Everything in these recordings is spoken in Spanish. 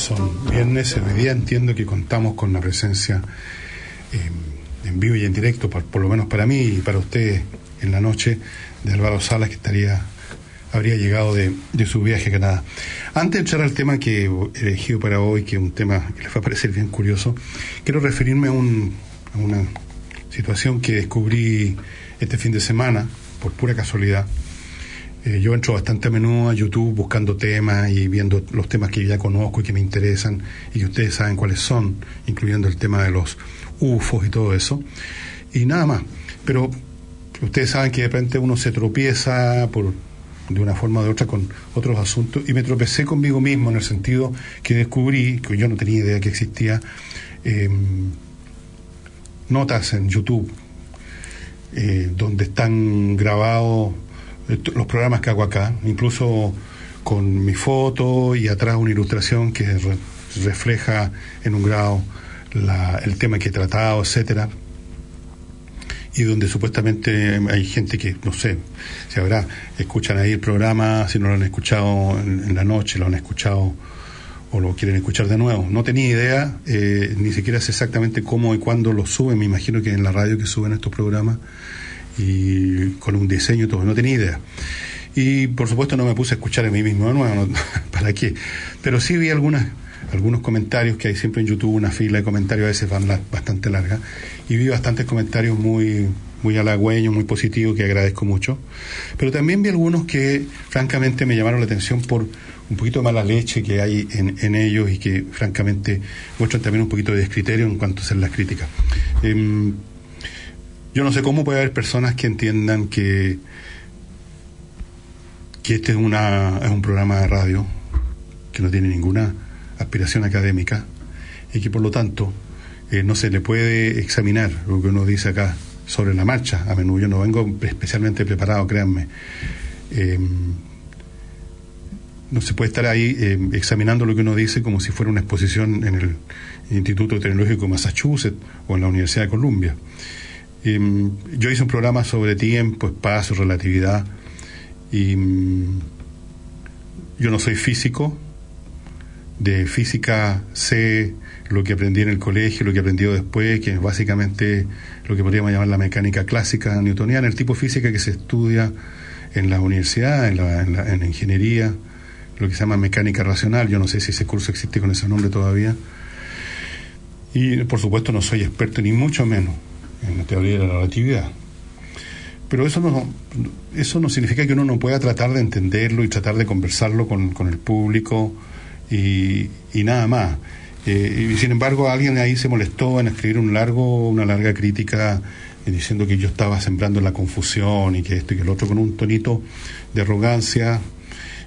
Son viernes. Hoy día entiendo que contamos con la presencia eh, en vivo y en directo, por, por lo menos para mí y para usted en la noche, de Álvaro Salas, que estaría habría llegado de, de, su viaje a Canadá. Antes de entrar al tema que he elegido para hoy, que es un tema que les va a parecer bien curioso, quiero referirme a, un, a una situación que descubrí este fin de semana, por pura casualidad. Eh, yo entro bastante a menudo a YouTube buscando temas y viendo los temas que ya conozco y que me interesan y que ustedes saben cuáles son, incluyendo el tema de los UFOs y todo eso. Y nada más. Pero ustedes saben que de repente uno se tropieza por de una forma o de otra con otros asuntos y me tropecé conmigo mismo en el sentido que descubrí, que yo no tenía idea que existía, eh, notas en YouTube eh, donde están grabados los programas que hago acá, incluso con mi foto y atrás una ilustración que re refleja en un grado la, el tema que he tratado, etcétera y donde supuestamente hay gente que, no sé, si habrá, escuchan ahí el programa, si no lo han escuchado en, en la noche, lo han escuchado o lo quieren escuchar de nuevo. No tenía idea, eh, ni siquiera sé exactamente cómo y cuándo lo suben, me imagino que en la radio que suben estos programas y con un diseño y todo, no tenía idea. Y por supuesto no me puse a escuchar a mí mismo de nuevo, ¿para qué? Pero sí vi algunas algunos comentarios que hay siempre en YouTube, una fila de comentarios a veces van bastante larga, y vi bastantes comentarios muy, muy halagüeños, muy positivos, que agradezco mucho. Pero también vi algunos que francamente me llamaron la atención por un poquito de mala leche que hay en, ellos y que francamente muestran también un poquito de descriterio en cuanto a hacer las críticas. Eh, yo no sé cómo puede haber personas que entiendan que, que este es, una, es un programa de radio que no tiene ninguna aspiración académica y que por lo tanto eh, no se le puede examinar lo que uno dice acá sobre la marcha. A menudo yo no vengo especialmente preparado, créanme. Eh, no se puede estar ahí eh, examinando lo que uno dice como si fuera una exposición en el Instituto Tecnológico de Massachusetts o en la Universidad de Columbia. Eh, yo hice un programa sobre tiempo, espacio, relatividad y mm, yo no soy físico, de física sé lo que aprendí en el colegio, lo que he aprendido después, que es básicamente lo que podríamos llamar la mecánica clásica newtoniana, el tipo de física que se estudia en la universidad, en la, en la, en ingeniería, lo que se llama mecánica racional. Yo no sé si ese curso existe con ese nombre todavía. Y por supuesto no soy experto ni mucho menos en la teoría de la relatividad. Pero eso no, eso no significa que uno no pueda tratar de entenderlo y tratar de conversarlo con, con el público y, y nada más. Eh, y sin embargo, alguien ahí se molestó en escribir un largo, una larga crítica eh, diciendo que yo estaba sembrando la confusión y que esto y que el otro con un tonito de arrogancia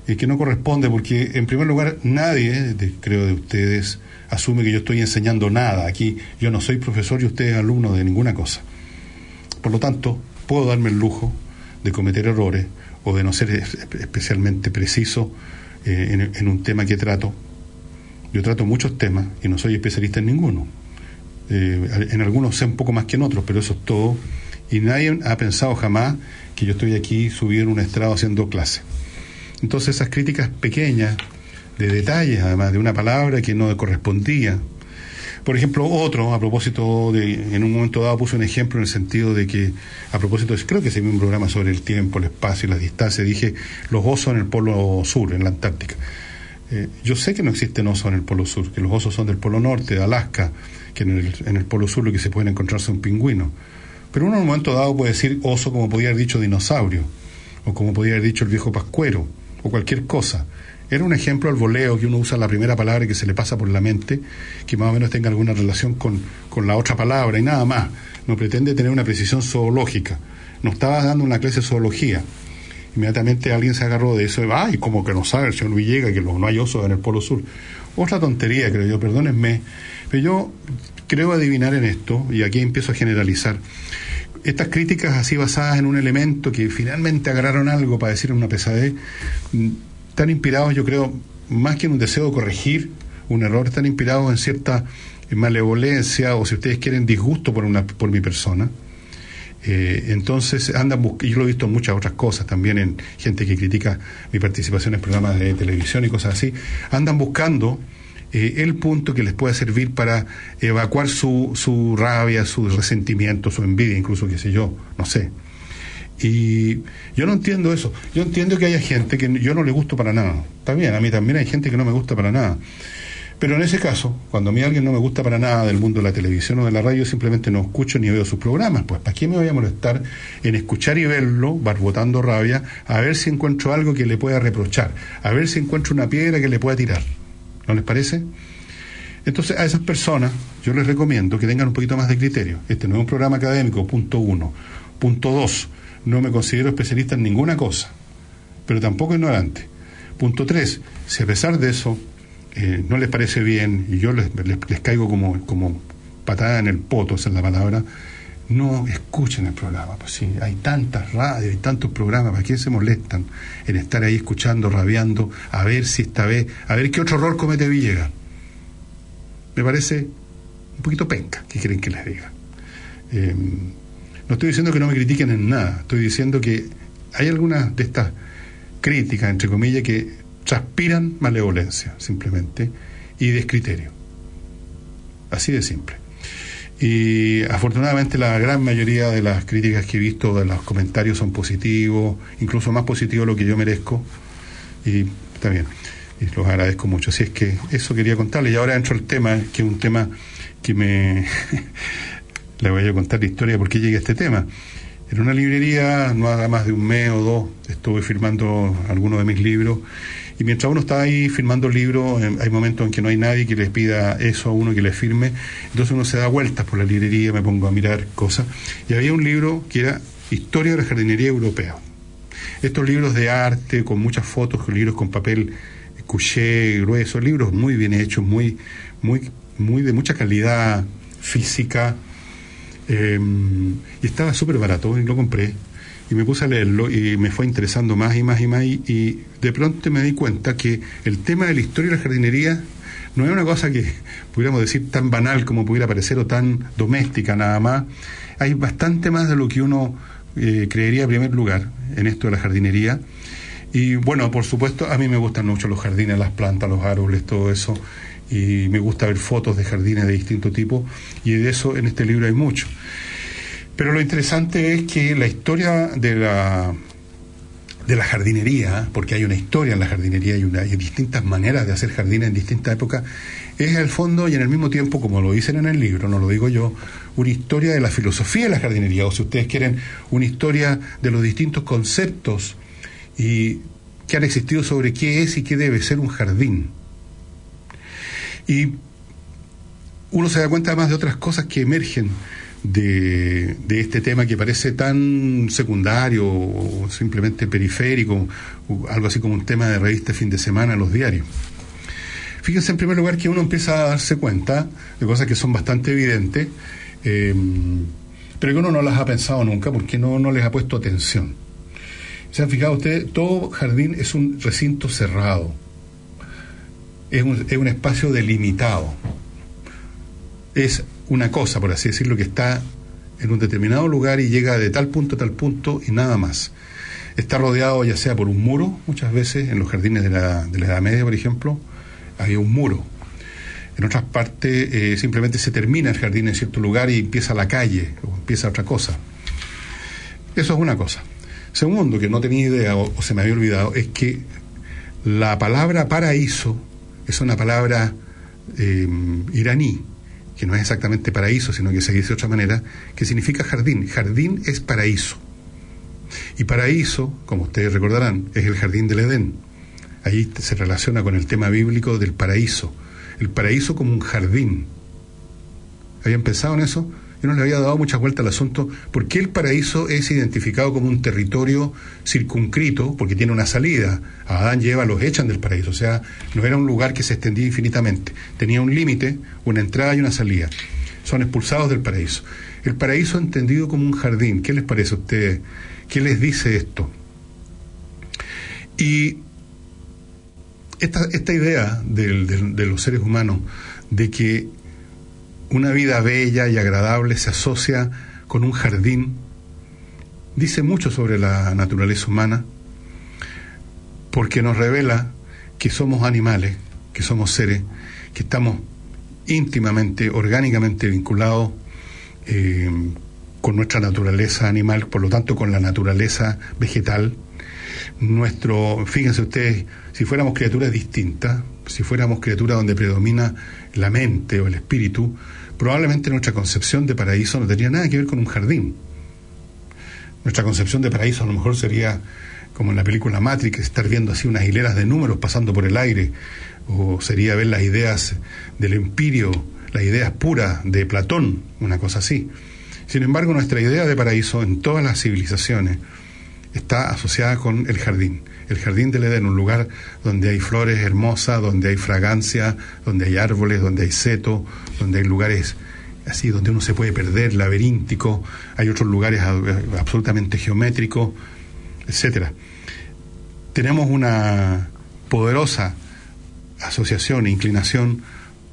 eh, que no corresponde porque en primer lugar nadie, creo de ustedes, asume que yo estoy enseñando nada. Aquí yo no soy profesor y usted es alumno de ninguna cosa. Por lo tanto, puedo darme el lujo de cometer errores o de no ser especialmente preciso eh, en, en, un tema que trato. Yo trato muchos temas y no soy especialista en ninguno. Eh, en algunos sé un poco más que en otros, pero eso es todo. Y nadie ha pensado jamás que yo estoy aquí subido en un estrado haciendo clase. Entonces esas críticas pequeñas, de detalles, además de una palabra que no correspondía. Por ejemplo, otro, a propósito de, en un momento dado puse un ejemplo en el sentido de que, a propósito, creo que se vio un programa sobre el tiempo, el espacio y las distancias, dije los osos en el polo sur, en la Antártica. Eh, yo sé que no existen osos en el polo sur, que los osos son del polo norte, de Alaska, que en el, en el polo sur lo que se pueden encontrarse un pingüino. Pero uno en un momento dado puede decir oso como podía haber dicho dinosaurio, o como podía haber dicho el viejo pascuero, o cualquier cosa. Era un ejemplo al voleo que uno usa la primera palabra que se le pasa por la mente, que más o menos tenga alguna relación con, con la otra palabra y nada más. No pretende tener una precisión zoológica. Nos estaba dando una clase de zoología. Inmediatamente alguien se agarró de eso. Ay, como que no sabe el señor Villegas que no hay osos en el Polo Sur. otra tontería, creo yo, perdónenme, pero yo creo adivinar en esto, y aquí empiezo a generalizar. Estas críticas así basadas en un elemento que finalmente agarraron algo para decir una pesadez, mm, están inspirados, yo creo, más que en un deseo de corregir un error, están inspirados en cierta malevolencia o si ustedes quieren disgusto por, una, por mi persona. Eh, entonces andan y yo lo he visto en muchas otras cosas también en gente que critica mi participación en programas de televisión y cosas así andan buscando eh, el punto que les pueda servir para evacuar su, su rabia su resentimiento su envidia incluso qué sé yo no sé y yo no entiendo eso yo entiendo que haya gente que yo no le gusto para nada está bien a mí también hay gente que no me gusta para nada pero en ese caso, cuando a mí alguien no me gusta para nada del mundo de la televisión o de la radio, simplemente no escucho ni veo sus programas. Pues, ¿para qué me voy a molestar en escuchar y verlo, barbotando rabia, a ver si encuentro algo que le pueda reprochar, a ver si encuentro una piedra que le pueda tirar? ¿No les parece? Entonces, a esas personas yo les recomiendo que tengan un poquito más de criterio. Este no es un programa académico, punto uno. Punto dos, no me considero especialista en ninguna cosa, pero tampoco ignorante. Punto tres, si a pesar de eso eh, no les parece bien y yo les, les, caigo como, como patada en el poto, esa es la palabra, no escuchen el programa. Pues sí, hay tantas radios y tantos programas, ¿para qué se molestan en estar ahí escuchando, rabiando, a ver si esta vez, a ver qué otro error comete Villegas? Me parece un poquito penca, ¿qué quieren que les diga? Eh, no estoy diciendo que no me critiquen en nada, estoy diciendo que hay algunas de estas críticas, entre comillas, que transpiran malevolencia, simplemente, y descriterio. Así de simple. Y afortunadamente la gran mayoría de las críticas que he visto, de los comentarios son positivos, incluso más positivos de lo que yo merezco. Y está bien, y los agradezco mucho. Así es que eso quería contarles. Y ahora entro el tema, que es un tema que me... Le voy a contar la historia de por qué llegué a este tema. En una librería, no haga más de un mes o dos, estuve firmando algunos de mis libros mientras uno está ahí firmando libros, hay momentos en que no hay nadie que les pida eso a uno que le firme. Entonces uno se da vueltas por la librería, me pongo a mirar cosas. Y había un libro que era Historia de la jardinería europea. Estos libros de arte, con muchas fotos, libros con papel couché, grueso, libros muy bien hechos, muy, muy, muy de mucha calidad física. Em, y estaba súper barato y lo compré y me puse a leerlo y me fue interesando más y más y más y, de pronto me di cuenta que el tema de la historia de la jardinería no es una cosa que pudiéramos decir tan banal como pudiera parecer o tan doméstica nada más. Hay bastante más de lo que uno eh, creería en primer lugar en esto de la jardinería. Y bueno, por supuesto, a mí me gustan mucho los jardines, las plantas, los árboles, todo eso. Y me gusta ver fotos de jardines de distinto tipo. Y de eso en este libro hay mucho. Pero lo interesante es que la historia de la, de la jardinería, porque hay una historia en la jardinería y, una, hay distintas maneras de hacer jardines en distintas épocas, es el fondo y en el mismo tiempo, como lo dicen en el libro, no lo digo yo, una historia de la filosofía de la jardinería, o si ustedes quieren, una historia de los distintos conceptos y que han existido sobre qué es y qué debe ser un jardín. Y uno se da cuenta además de otras cosas que emergen de, este tema que parece tan secundario o simplemente periférico, algo así como un tema de revista fin de semana los diarios. Fíjense en primer lugar que uno empieza a darse cuenta de cosas que son bastante evidentes, eh, pero que uno no las ha pensado nunca porque no, no les ha puesto atención. ¿Se han fijado ustedes? Todo jardín es un recinto cerrado, es un, es un espacio delimitado, es una cosa, por así decirlo, que está en un determinado lugar y llega de tal punto a tal punto y nada más. Está rodeado ya sea por un muro, muchas veces en los jardines de la, de la Edad Media, por ejemplo, hay un muro. En otras partes eh, simplemente se termina el jardín en cierto lugar y empieza la calle o empieza otra cosa. Eso es una cosa. Segundo, que no tenía idea o, se me había olvidado, es que la palabra paraíso es una palabra eh, iraní que no es exactamente paraíso, sino que se dice de otra manera, que significa jardín. Jardín es paraíso. Y paraíso, como ustedes recordarán, es el jardín del Edén. Ahí se relaciona con el tema bíblico del paraíso. El paraíso como un jardín. ¿Habían pensado en eso? Yo no le había dado mucha vuelta al asunto, ¿por qué el paraíso es identificado como un territorio circunscrito? Porque tiene una salida. A Adán y Eva los echan del paraíso, o sea, no era un lugar que se extendía infinitamente. Tenía un límite, una entrada y una salida. Son expulsados del paraíso. El paraíso entendido como un jardín, ¿qué les parece a ustedes? ¿Qué les dice esto? Y esta idea de los seres humanos de que una vida bella y agradable se asocia con un jardín, dice mucho sobre la naturaleza humana, porque nos revela que somos animales, que somos seres, que estamos íntimamente, orgánicamente vinculados eh, con nuestra naturaleza animal, por lo tanto con la naturaleza vegetal. Nuestro, fíjense ustedes, si fuéramos criaturas distintas, si fuéramos criaturas donde predomina la mente o el espíritu, probablemente nuestra concepción de paraíso no tendría nada que ver con un jardín. Nuestra concepción de paraíso a lo mejor sería como en la película Matrix, estar viendo así unas hileras de números pasando por el aire, o sería ver las ideas del empirio, las ideas puras de Platón, una cosa así. Sin embargo, nuestra idea de paraíso en todas las civilizaciones está asociada con el jardín el jardín del Edén, un lugar donde hay flores hermosas, donde hay fragancia, donde hay árboles, donde hay seto, donde hay lugares así donde uno se puede perder, laberíntico, hay otros lugares absolutamente geométricos, etcétera. Tenemos una poderosa asociación e inclinación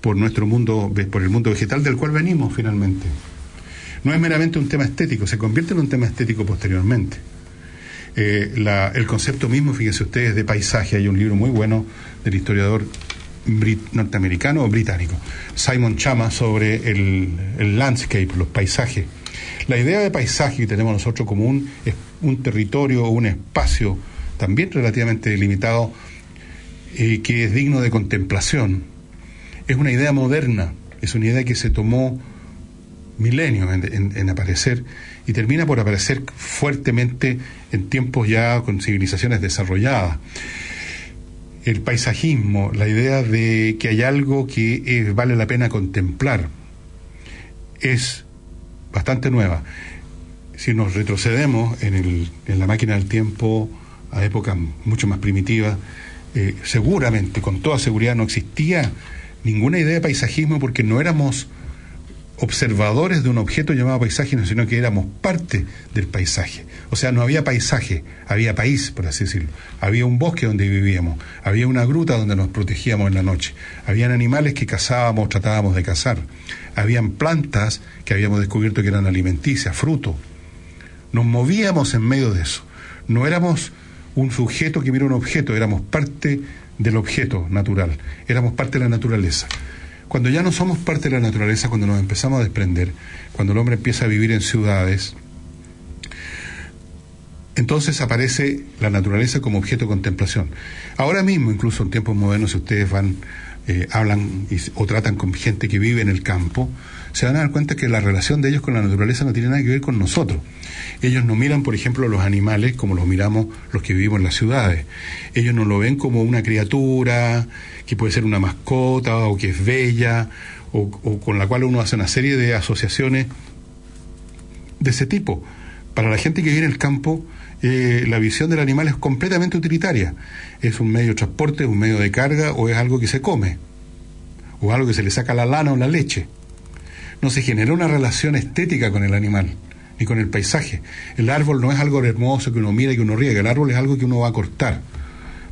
por nuestro mundo, por el mundo vegetal del cual venimos finalmente. No es meramente un tema estético, se convierte en un tema estético posteriormente. Eh, el concepto mismo, fíjense ustedes, de paisaje. Hay un libro muy bueno del historiador norteamericano o británico, Simon Chama, sobre el, landscape, los paisajes. La idea de paisaje que tenemos nosotros como un, un territorio o un espacio también relativamente delimitado eh, que es digno de contemplación, es una idea moderna, es una idea que se tomó milenios en aparecer y termina por aparecer fuertemente en tiempos ya con civilizaciones desarrolladas. El paisajismo, la idea de que hay algo que vale la pena contemplar, es bastante nueva. Si nos retrocedemos en, el, en la máquina del tiempo a épocas mucho más primitivas, eh, seguramente, con toda seguridad, no existía ninguna idea de paisajismo porque no éramos observadores de un objeto llamado paisaje, sino que éramos parte del paisaje. O sea, no había paisaje, había país, por así decirlo. Había un bosque donde vivíamos, había una gruta donde nos protegíamos en la noche, habían animales que cazábamos, tratábamos de cazar, habían plantas que habíamos descubierto que eran alimenticias, fruto. Nos movíamos en medio de eso. No éramos un sujeto que mira un objeto, éramos parte del objeto natural, éramos parte de la naturaleza. Cuando ya no somos parte de la naturaleza, cuando nos empezamos a desprender, cuando el hombre empieza a vivir en ciudades, entonces aparece la naturaleza como objeto de contemplación. Ahora mismo, incluso en tiempos modernos, si ustedes van, eh, hablan o tratan con gente que vive en el campo, se van a dar cuenta que la relación de ellos con la naturaleza no tiene nada que ver con nosotros. Ellos no miran, por ejemplo, los animales como los miramos los que vivimos en las ciudades. Ellos no lo ven como una criatura que puede ser una mascota o que es bella o, con la cual uno hace una serie de asociaciones de ese tipo. Para la gente que vive en el campo, eh, la visión del animal es completamente utilitaria. Es un medio de transporte, un medio de carga o es algo que se come o algo que se le saca la lana o la leche. No se genera una relación estética con el animal ni con el paisaje. El árbol no es algo hermoso que uno mira y que uno riega, el árbol es algo que uno va a cortar,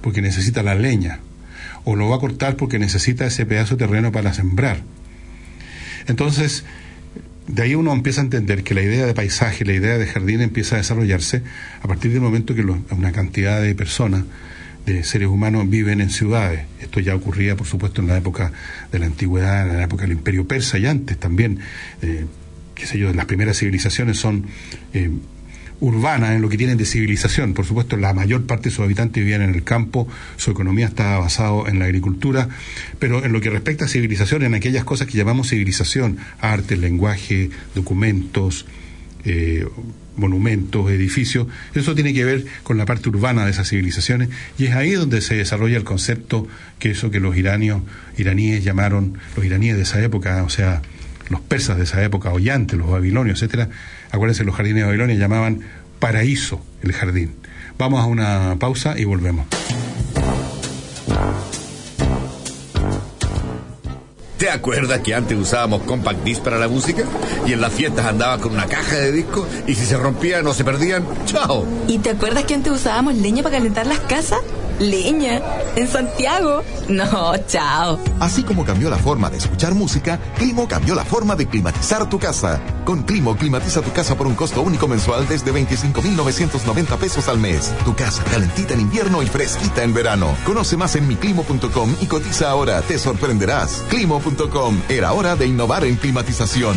porque necesita la leña, o lo va a cortar porque necesita ese pedazo de terreno para sembrar. Entonces, de ahí uno empieza a entender que la idea de paisaje, la idea de jardín empieza a desarrollarse a partir del momento que una cantidad de personas, de seres humanos, viven en ciudades. Esto ya ocurría, por supuesto, en la época de la antigüedad, en la época del imperio persa y antes también. Eh, qué sé yo, las primeras civilizaciones son eh, urbanas en lo que tienen de civilización. Por supuesto, la mayor parte de sus habitantes vivían en el campo, su economía estaba basada en la agricultura, pero en lo que respecta a civilización, en aquellas cosas que llamamos civilización, arte, lenguaje, documentos, eh, monumentos, edificios, eso tiene que ver con la parte urbana de esas civilizaciones y es ahí donde se desarrolla el concepto que eso que los iranios, iraníes llamaron, los iraníes de esa época, o sea, los persas de esa época, Ollantes, los babilonios, etcétera, acuérdense, los jardines de Babilonia llamaban paraíso el jardín. Vamos a una pausa y volvemos. ¿Te acuerdas que antes usábamos compact disc para la música? Y en las fiestas andaba con una caja de discos y si se rompían o se perdían, ¡chao! ¿Y te acuerdas que antes usábamos leña para calentar las casas? Leña, en Santiago. No, chao. Así como cambió la forma de escuchar música, Climo cambió la forma de climatizar tu casa. Con Climo, climatiza tu casa por un costo único mensual desde 25,990 pesos al mes. Tu casa calentita en invierno y fresquita en verano. Conoce más en miclimo.com y cotiza ahora. Te sorprenderás. Climo.com. Era hora de innovar en climatización.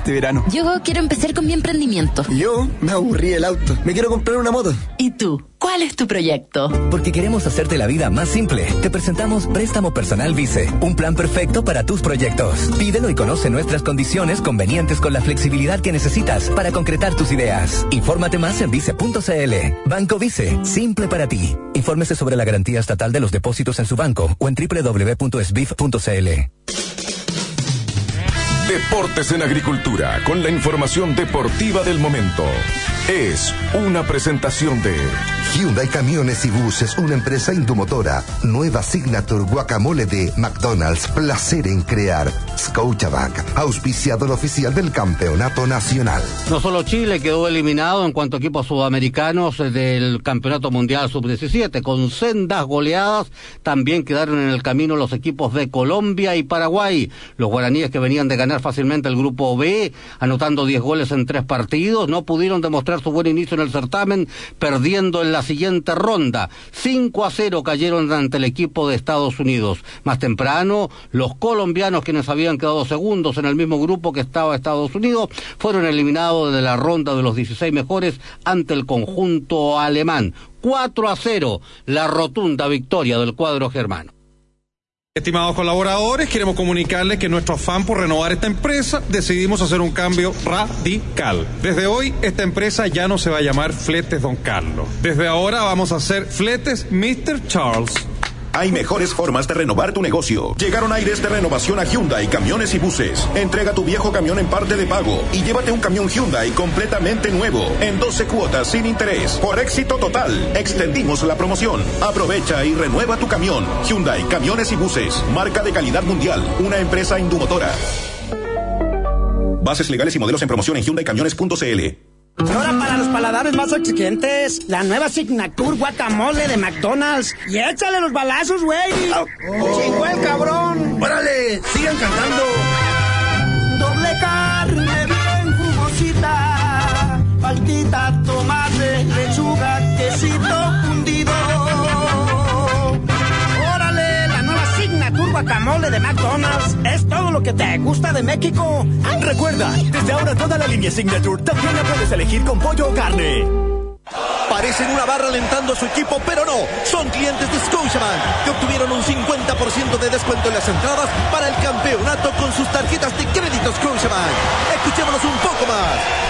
este verano. Yo quiero empezar con mi emprendimiento. Yo me aburrí el auto. Me quiero comprar una moto. ¿Y tú? ¿Cuál es tu proyecto? Porque queremos hacerte la vida más simple. Te presentamos Préstamo Personal Vice, un plan perfecto para tus proyectos. Pídelo y conoce nuestras condiciones convenientes con la flexibilidad que necesitas para concretar tus ideas. Infórmate más en vice.cl. Banco Vice, simple para ti. Infórmese sobre la garantía estatal de los depósitos en su banco o en www.sbif.cl. Deportes en Agricultura, con la información deportiva del momento. Es una presentación de Hyundai Camiones y Buses, una empresa indomotora. Nueva Signature Guacamole de McDonald's, placer en crear. Scotiabank, auspiciador oficial del Campeonato Nacional. No solo Chile quedó eliminado en cuanto a equipos sudamericanos del Campeonato Mundial Sub-17, con sendas goleadas también quedaron en el camino los equipos de Colombia y Paraguay. Los guaraníes que venían de ganar fácilmente el grupo B, anotando 10 goles en tres partidos, no pudieron demostrar su buen inicio en el certamen, perdiendo en la siguiente ronda. 5 a 0 cayeron ante el equipo de Estados Unidos. Más temprano, los colombianos, quienes habían quedado segundos en el mismo grupo que estaba Estados Unidos, fueron eliminados de la ronda de los 16 mejores ante el conjunto alemán. 4 a 0, la rotunda victoria del cuadro germano. Estimados colaboradores, queremos comunicarles que nuestro afán por renovar esta empresa decidimos hacer un cambio radical. Desde hoy, esta empresa ya no se va a llamar Fletes Don Carlos. Desde ahora vamos a hacer Fletes Mr. Charles. Hay mejores formas de renovar tu negocio. Llegaron aires de renovación a Hyundai, camiones y buses. Entrega tu viejo camión en parte de pago y llévate un camión Hyundai completamente nuevo, en 12 cuotas sin interés. Por éxito total, extendimos la promoción. Aprovecha y renueva tu camión. Hyundai, camiones y buses. Marca de calidad mundial. Una empresa indumotora. Bases legales y modelos en promoción en HyundaiCamiones.cl. Ahora para los paladares más exigentes, la nueva Signature Guacamole de McDonald's. Y échale los balazos, güey. ¡Chingó el cabrón! ¡Órale! ¡Sigan cantando! Doble carne bien jugosita, paltita, tomate, Guacamole de McDonald's. Es todo lo que te gusta de México. Recuerda, desde ahora toda la línea Signature también la puedes elegir con pollo o carne. Parecen una barra alentando a su equipo, pero no. Son clientes de Scotiabank que obtuvieron un 50% de descuento en las entradas para el campeonato con sus tarjetas de crédito Scotiabank. Escuchémonos un poco más.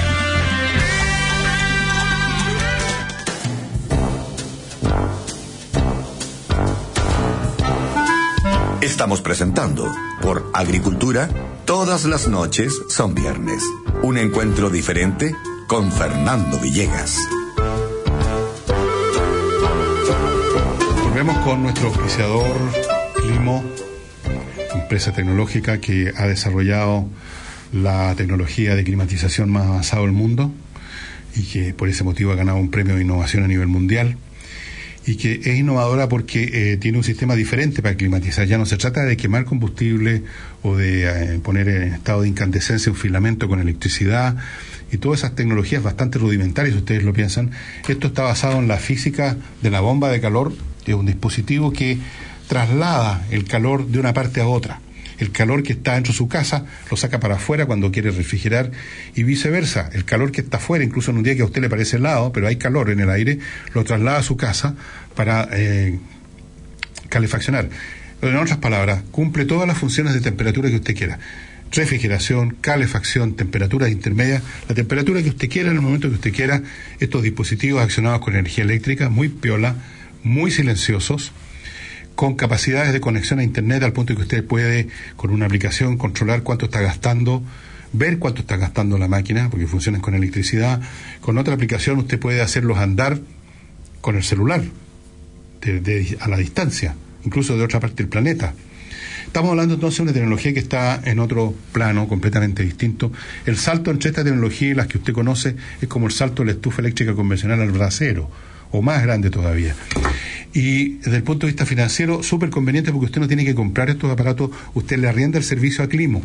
Estamos presentando por Agricultura, todas las noches son viernes. Un encuentro diferente con Fernando Villegas. Volvemos con nuestro auspiciador Climo, empresa tecnológica que ha desarrollado la tecnología de climatización más avanzada del mundo y que por ese motivo ha ganado un premio de innovación a nivel mundial y que es innovadora porque eh, tiene un sistema diferente para climatizar. Ya no se trata de quemar combustible o de eh, poner en estado de incandescencia un filamento con electricidad y todas esas tecnologías bastante rudimentarias, ustedes lo piensan. Esto está basado en la física de la bomba de calor, de un dispositivo que traslada el calor de una parte a otra el calor que está dentro de su casa lo saca para afuera cuando quiere refrigerar y viceversa. El calor que está afuera, incluso en un día que a usted le parece helado, pero hay calor en el aire, lo traslada a su casa para eh, calefaccionar. En otras palabras, cumple todas las funciones de temperatura que usted quiera. Refrigeración, calefacción, temperatura intermedia, la temperatura que usted quiera en el momento que usted quiera. Estos dispositivos accionados con energía eléctrica, muy piola, muy silenciosos, con capacidades de conexión a Internet al punto de que usted puede, con una aplicación, controlar cuánto está gastando, ver cuánto está gastando la máquina, porque funcionan con electricidad. Con otra aplicación usted puede hacerlos andar con el celular, a la distancia, incluso de otra parte del planeta. Estamos hablando entonces de una tecnología que está en otro plano completamente distinto. El salto entre esta tecnología y las que usted conoce es como el salto de la estufa eléctrica convencional al brasero, o más grande todavía. Y desde el punto de vista financiero, súper conveniente porque usted no tiene que comprar estos aparatos, usted le arrienda el servicio a Climo.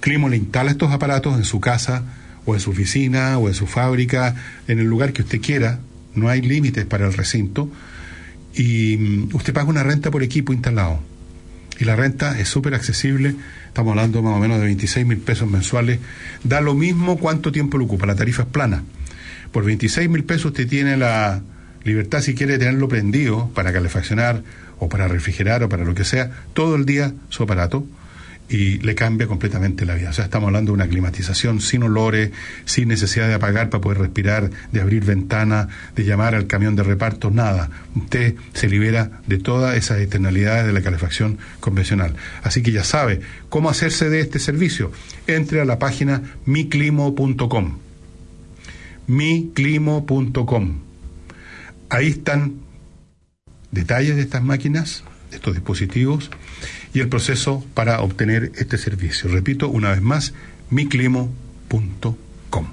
Climo le instala estos aparatos en su casa o en su oficina o en su fábrica, en el lugar que usted quiera, no hay límites para el recinto, y mm, usted paga una renta por equipo instalado. Y la renta es súper accesible, estamos hablando más o menos de 26 mil pesos mensuales, da lo mismo cuánto tiempo lo ocupa, la tarifa es plana. Por 26 mil pesos usted tiene la Libertad si quiere tenerlo prendido para calefaccionar o para refrigerar o para lo que sea, todo el día su aparato y le cambia completamente la vida. O sea, estamos hablando de una climatización sin olores, sin necesidad de apagar para poder respirar, de abrir ventana, de llamar al camión de reparto, nada. Usted se libera de todas esas externalidades de la calefacción convencional. Así que ya sabe cómo hacerse de este servicio. Entre a la página miclimo.com. miclimo.com Ahí están detalles de estas máquinas, de estos dispositivos y el proceso para obtener este servicio. Repito una vez más, miclimo.com.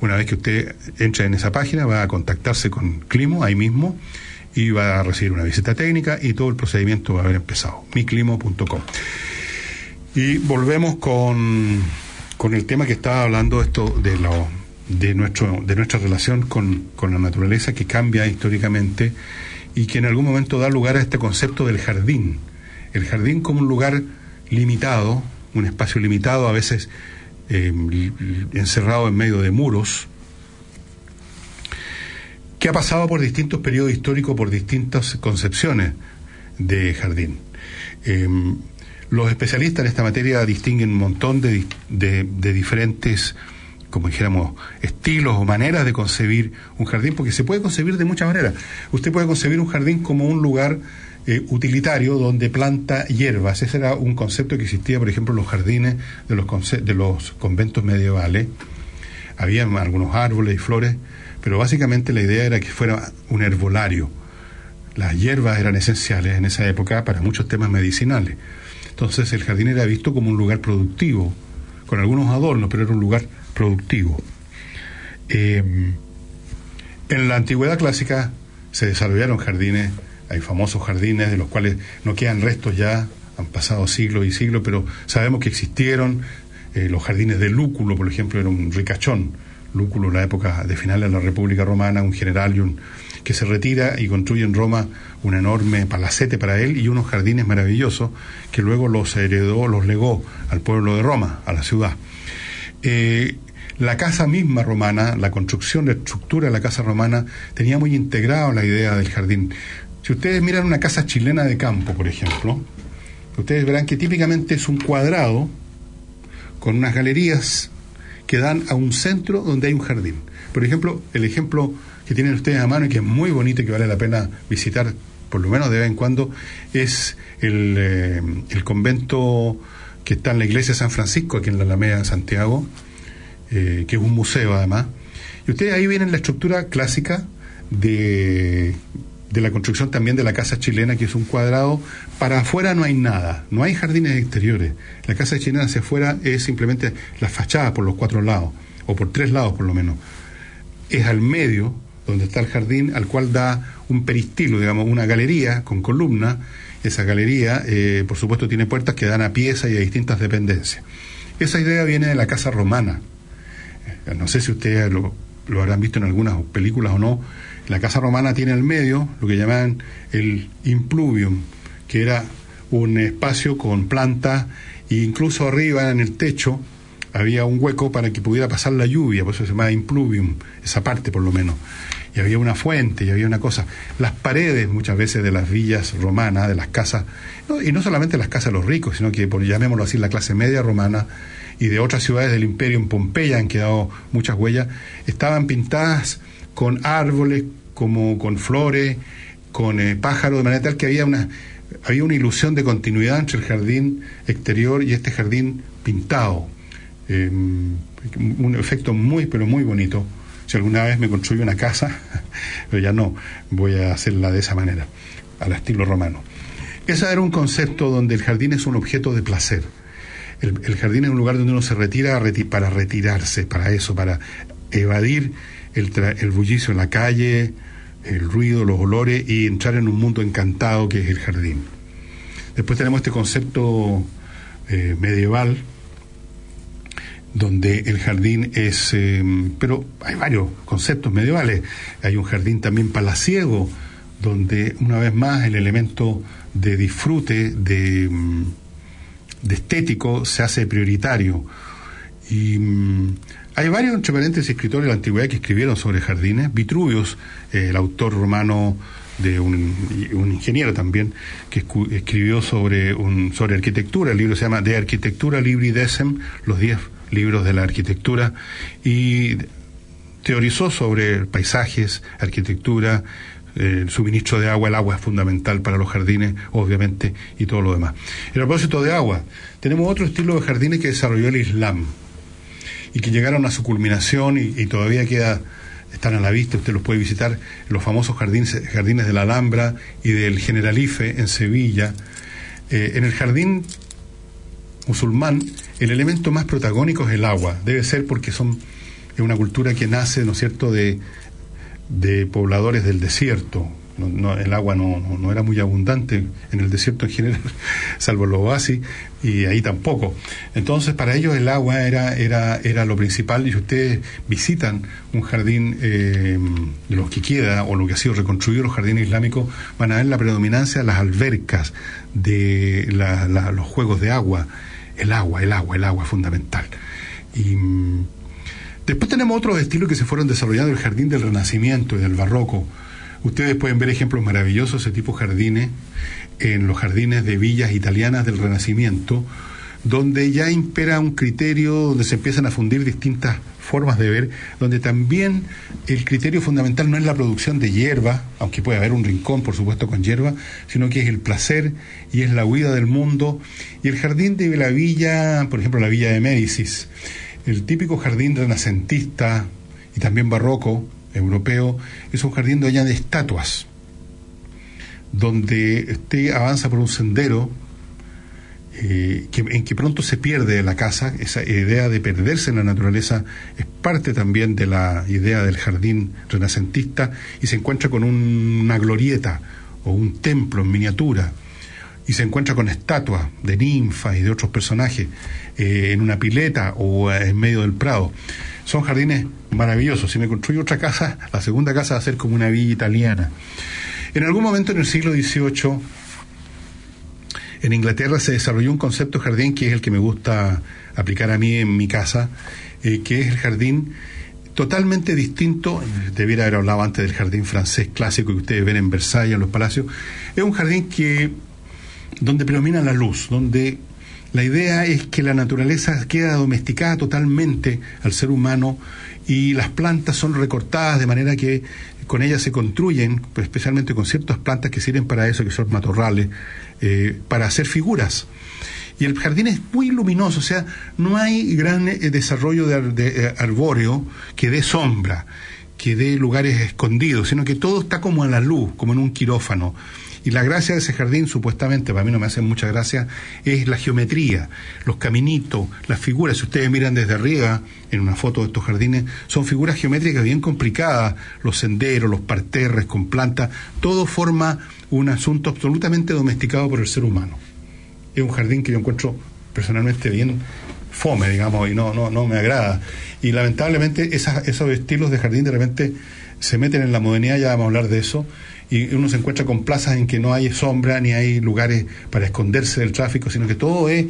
Una vez que usted entra en esa página, va a contactarse con Climo ahí mismo y va a recibir una visita técnica y todo el procedimiento va a haber empezado. miclimo.com. Y volvemos con, con el tema que estaba hablando esto de los de, nuestro, de nuestra relación con, con la naturaleza que cambia históricamente y que en algún momento da lugar a este concepto del jardín. El jardín como un lugar limitado, un espacio limitado, a veces eh, encerrado en medio de muros, que ha pasado por distintos periodos históricos, por distintas concepciones de jardín. Eh, los especialistas en esta materia distinguen un montón de, de diferentes como dijéramos, estilos o maneras de concebir un jardín, porque se puede concebir de muchas maneras. Usted puede concebir un jardín como un lugar eh, utilitario donde planta hierbas. Ese era un concepto que existía, por ejemplo, en los jardines de los, de los conventos medievales. Había algunos árboles y flores, pero básicamente la idea era que fuera un herbolario. Las hierbas eran esenciales en esa época para muchos temas medicinales. Entonces el jardín era visto como un lugar productivo, con algunos adornos, pero era un lugar productivo. Eh, en la antigüedad clásica se desarrollaron jardines, hay famosos jardines de los cuales no quedan restos ya, han pasado siglos y siglos, pero sabemos que existieron. Eh, los jardines de Lúculo, por ejemplo, era un ricachón. Lúculo en la época de final de la República Romana, un general y un, que se retira y construye en Roma un enorme palacete para él y unos jardines maravillosos que luego los heredó, los legó al pueblo de Roma, a la ciudad. Eh, la casa misma romana, la construcción, la estructura de la casa romana, tenía muy integrado la idea del jardín. Si ustedes miran una casa chilena de campo, por ejemplo, ustedes verán que típicamente es un cuadrado con unas galerías que dan a un centro donde hay un jardín. Por ejemplo, el ejemplo que tienen ustedes a mano y que es muy bonito y que vale la pena visitar por lo menos de vez en cuando, es el, eh, el convento que está en la iglesia de San Francisco, aquí en la Alameda de Santiago, eh, que es un museo además. Y ustedes ahí vienen la estructura clásica de, de la construcción también de la casa chilena, que es un cuadrado. Para afuera no hay nada, no hay jardines exteriores. La casa chilena hacia afuera es simplemente la fachada por los cuatro lados, o por tres lados por lo menos. Es al medio donde está el jardín, al cual da un peristilo, digamos, una galería con columna. Esa galería, eh, por supuesto, tiene puertas que dan a piezas y a distintas dependencias. Esa idea viene de la casa romana. No sé si ustedes lo, habrán visto en algunas películas o no. La casa romana tiene al medio lo que llamaban el impluvium, que era un espacio con plantas e incluso arriba en el techo había un hueco para que pudiera pasar la lluvia, por eso se llama impluvium, esa parte por lo menos. Y había una fuente, y había una cosa. Las paredes muchas veces de las villas romanas, de las casas, y no solamente las casas de los ricos, sino que, por llamémoslo así, la clase media romana y de otras ciudades del imperio, en Pompeya han quedado muchas huellas, estaban pintadas con árboles, como con flores, con eh, pájaros, de manera tal que había una, había una ilusión de continuidad entre el jardín exterior y este jardín pintado. Eh, un efecto muy, pero muy bonito. Si alguna vez me construyo una casa, pero ya no, voy a hacerla de esa manera, al estilo romano. Ese era un concepto donde el jardín es un objeto de placer. El, jardín es un lugar donde uno se retira para retirarse, para eso, para evadir el, bullicio en la calle, el ruido, los olores y entrar en un mundo encantado que es el jardín. Después tenemos este concepto eh, medieval donde el jardín es, eh, pero hay varios conceptos medievales. Hay un jardín también palaciego, donde una vez más el elemento de disfrute, de, mm, de estético, se hace prioritario. Y mm, hay varios, entre escritores de la antigüedad que escribieron sobre jardines. Vitruvius, eh, el autor romano de un, un ingeniero también, que escribió sobre, un, sobre arquitectura. El libro se llama De Arquitectura Libri Decem, los diez libros de la arquitectura, y teorizó sobre paisajes, arquitectura, el suministro de agua, el agua es fundamental para los jardines, obviamente, y todo lo demás. A propósito de agua, tenemos otro estilo de jardines que desarrolló el Islam y que llegaron a su culminación y, todavía queda están a la vista, usted los puede visitar, los famosos jardines, jardines de la Alhambra y del Generalife en Sevilla. Eh, en el jardín musulmán, el elemento más protagónico es el agua. Debe ser porque son es una cultura que nace, ¿no es cierto?, de, de pobladores del desierto, el agua no, no, era muy abundante en el desierto en general, salvo los oasis, y ahí tampoco. Entonces, para ellos el agua era, era, era lo principal, y si ustedes visitan un jardín eh, de los que queda, o lo que ha sido reconstruido, los jardines islámicos, van a ver la predominancia de las albercas, de los juegos de agua, el agua, el agua, el agua es fundamental. Y mm, después tenemos otros estilos que se fueron desarrollando, el jardín del Renacimiento y del Barroco, Ustedes pueden ver ejemplos maravillosos de ese tipo de jardines en los jardines de villas italianas del Renacimiento, donde ya impera un criterio, donde se empiezan a fundir distintas formas de ver, donde también el criterio fundamental no es la producción de hierba, aunque puede haber un rincón, por supuesto, con hierba, sino que es el placer y es la huida del mundo. Y el jardín de la villa, por ejemplo, la villa de Médicis, el típico jardín renacentista y también barroco, europeo es un jardín de de estatuas, donde usted avanza por un sendero eh, en que pronto se pierde la casa, esa idea de perderse en la naturaleza es parte también de la idea del jardín renacentista y se encuentra con una glorieta o un templo en miniatura y se encuentra con estatuas de ninfas y de otros personajes eh, en una pileta o en medio del prado. Son jardines maravillosos. Si me construyo otra casa, la segunda casa va a ser como una villa italiana. En algún momento en el siglo XVIII, en Inglaterra se desarrolló un concepto de jardín que es el que me gusta aplicar a mí en mi casa, eh, que es el jardín totalmente distinto, debiera haber hablado antes del jardín francés clásico que ustedes ven en Versalles, en los palacios, es un jardín que donde predomina la luz, donde la idea es que la naturaleza queda domesticada totalmente al ser humano y las plantas son recortadas de manera que con ellas se construyen, pues, especialmente con ciertas plantas que sirven para eso, que son matorrales, eh, para hacer figuras. Y el jardín es muy luminoso, o sea, no hay gran eh, desarrollo de, de eh, arbóreo que dé sombra, que dé lugares escondidos, sino que todo está como a la luz, como en un quirófano. Y la gracia de ese jardín, supuestamente, para mí no me hace mucha gracia, es la geometría, los caminitos, las figuras. Si ustedes miran desde arriba, en una foto de estos jardines, son figuras geométricas bien complicadas, los senderos, los parterres con plantas, todo forma un asunto absolutamente domesticado por el ser humano. Es un jardín que yo encuentro personalmente bien fome, digamos, y no, no, no me agrada. Y lamentablemente esas, esos estilos de jardín de repente se meten en la modernidad, ya vamos a hablar de eso, y uno se encuentra con plazas en que no hay sombra ni hay lugares para esconderse del tráfico, sino que todo es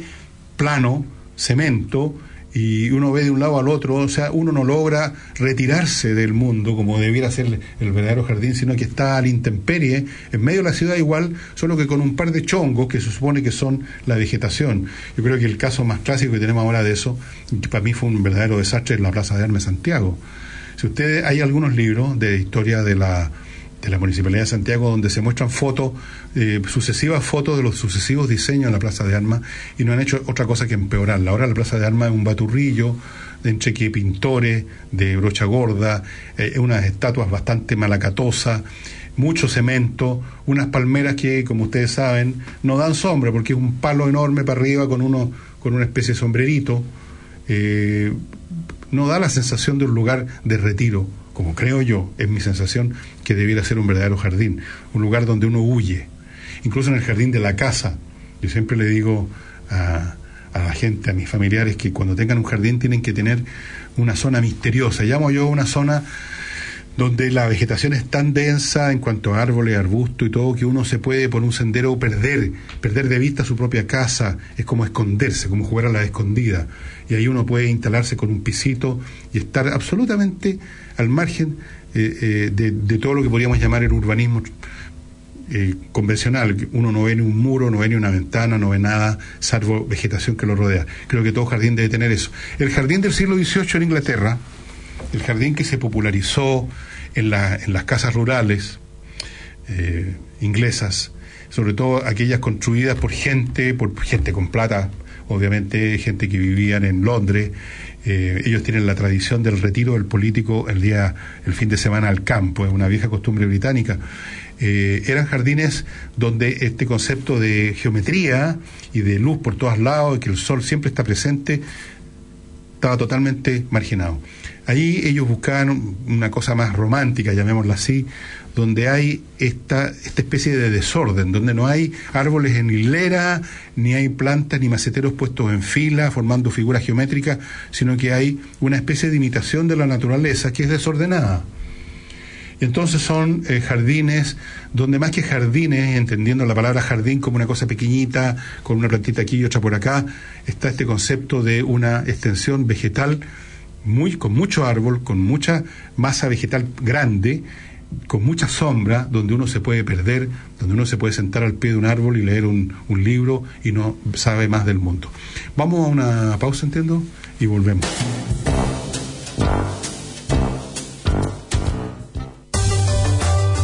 plano, cemento, y uno ve de un lado al otro, o sea, uno no logra retirarse del mundo como debiera ser el verdadero jardín, sino que está a la intemperie, en medio de la ciudad igual, solo que con un par de chongos que se supone que son la vegetación. Yo creo que el caso más clásico que tenemos ahora de eso, para mí fue un verdadero desastre, es la Plaza de Armas Santiago. Si ustedes, hay algunos libros de historia de la de la Municipalidad de Santiago, donde se muestran fotos, eh, sucesivas fotos de los sucesivos diseños de la Plaza de Armas, y no han hecho otra cosa que empeorarla. Ahora la Plaza de Armas es un baturrillo, de entre que pintores, de brocha gorda, eh, unas estatuas bastante malacatosas, mucho cemento, unas palmeras que, como ustedes saben, no dan sombra, porque es un palo enorme para arriba con, uno, con una especie de sombrerito. Eh, no da la sensación de un lugar de retiro como creo yo, es mi sensación, que debiera ser un verdadero jardín, un lugar donde uno huye. Incluso en el jardín de la casa, yo siempre le digo a, a la gente, a mis familiares, que cuando tengan un jardín tienen que tener una zona misteriosa. Llamo yo una zona donde la vegetación es tan densa en cuanto a árboles, arbustos y todo, que uno se puede por un sendero perder, perder de vista su propia casa, es como esconderse, como jugar a la escondida. Y ahí uno puede instalarse con un pisito y estar absolutamente al margen eh, eh, de, todo lo que podríamos llamar el urbanismo eh, convencional. Uno no ve ni un muro, no ve ni una ventana, no ve nada, salvo vegetación que lo rodea. Creo que todo jardín debe tener eso. El jardín del siglo XVIII en Inglaterra, el jardín que se popularizó en, las casas rurales inglesas, sobre todo aquellas construidas por gente, por gente con plata, obviamente gente que vivían en Londres eh, ellos tienen la tradición del retiro del político el día, el fin de semana al campo, es una vieja costumbre británica. Eh, eran jardines donde este concepto de geometría y de luz por todos lados y que el sol siempre está presente estaba totalmente marginado. Ahí ellos buscaban una cosa más romántica, llamémosla así, donde hay esta, esta especie de desorden, donde no hay árboles en hilera, ni hay plantas ni maceteros puestos en fila, formando figuras geométricas, sino que hay una especie de imitación de la naturaleza que es desordenada. Entonces son eh, jardines donde más que jardines, entendiendo la palabra jardín como una cosa pequeñita, con una plantita aquí y otra por acá, está este concepto de una extensión vegetal muy, con mucho árbol, con mucha masa vegetal grande, con mucha sombra, donde uno se puede perder, donde uno se puede sentar al pie de un árbol y leer un, un libro y no sabe más del mundo. Vamos a una pausa, entiendo, y volvemos.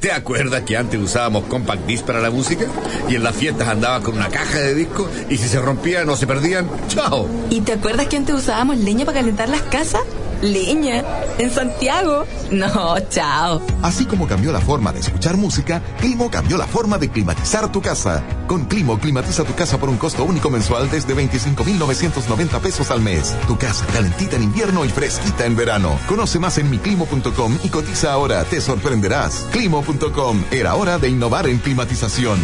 ¿Te acuerdas que antes usábamos compact disc para la música? Y en las fiestas andaba con una caja de discos y si se rompían o se perdían, ¡chao! ¿Y te acuerdas que antes usábamos leña para calentar las casas? Leña, en Santiago. No, chao. Así como cambió la forma de escuchar música, Climo cambió la forma de climatizar tu casa. Con Climo climatiza tu casa por un costo único mensual desde 25,990 pesos al mes. Tu casa calentita en invierno y fresquita en verano. Conoce más en miclimo.com y cotiza ahora, te sorprenderás. Climo.com, era hora de innovar en climatización.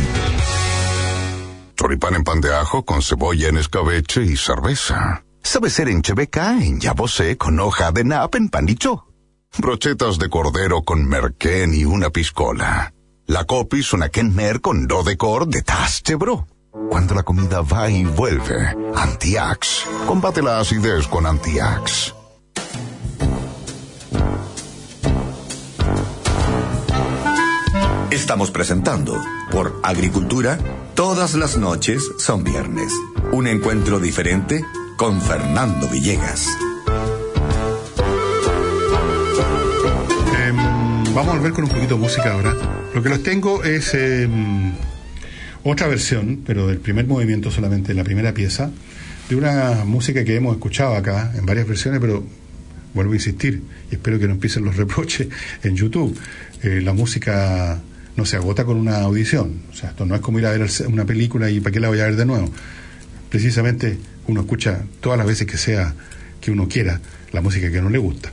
Choripán en pan de ajo con cebolla en escabeche y cerveza Sabe ser en cheveca, en yabosé, con hoja de nap, en panicho. Brochetas de cordero con merquén y una piscola. La copis una kenmer con do de cor de taste, bro. Cuando la comida va y vuelve, Antiax. Combate la acidez con Antiax. Estamos presentando por Agricultura, todas las noches son viernes. Un encuentro diferente con Fernando Villegas. Em, vamos a volver con un poquito de música ahora. Lo que los tengo es em, otra versión, pero del primer movimiento solamente, la primera pieza, de una música que hemos escuchado acá en varias versiones, pero vuelvo a insistir, y espero que no empiecen los reproches en YouTube. Eh, la música no se agota con una audición. O sea, esto no es como ir a ver una película y para qué la voy a ver de nuevo. Precisamente uno escucha todas las veces que sea que uno quiera la música que no le gusta.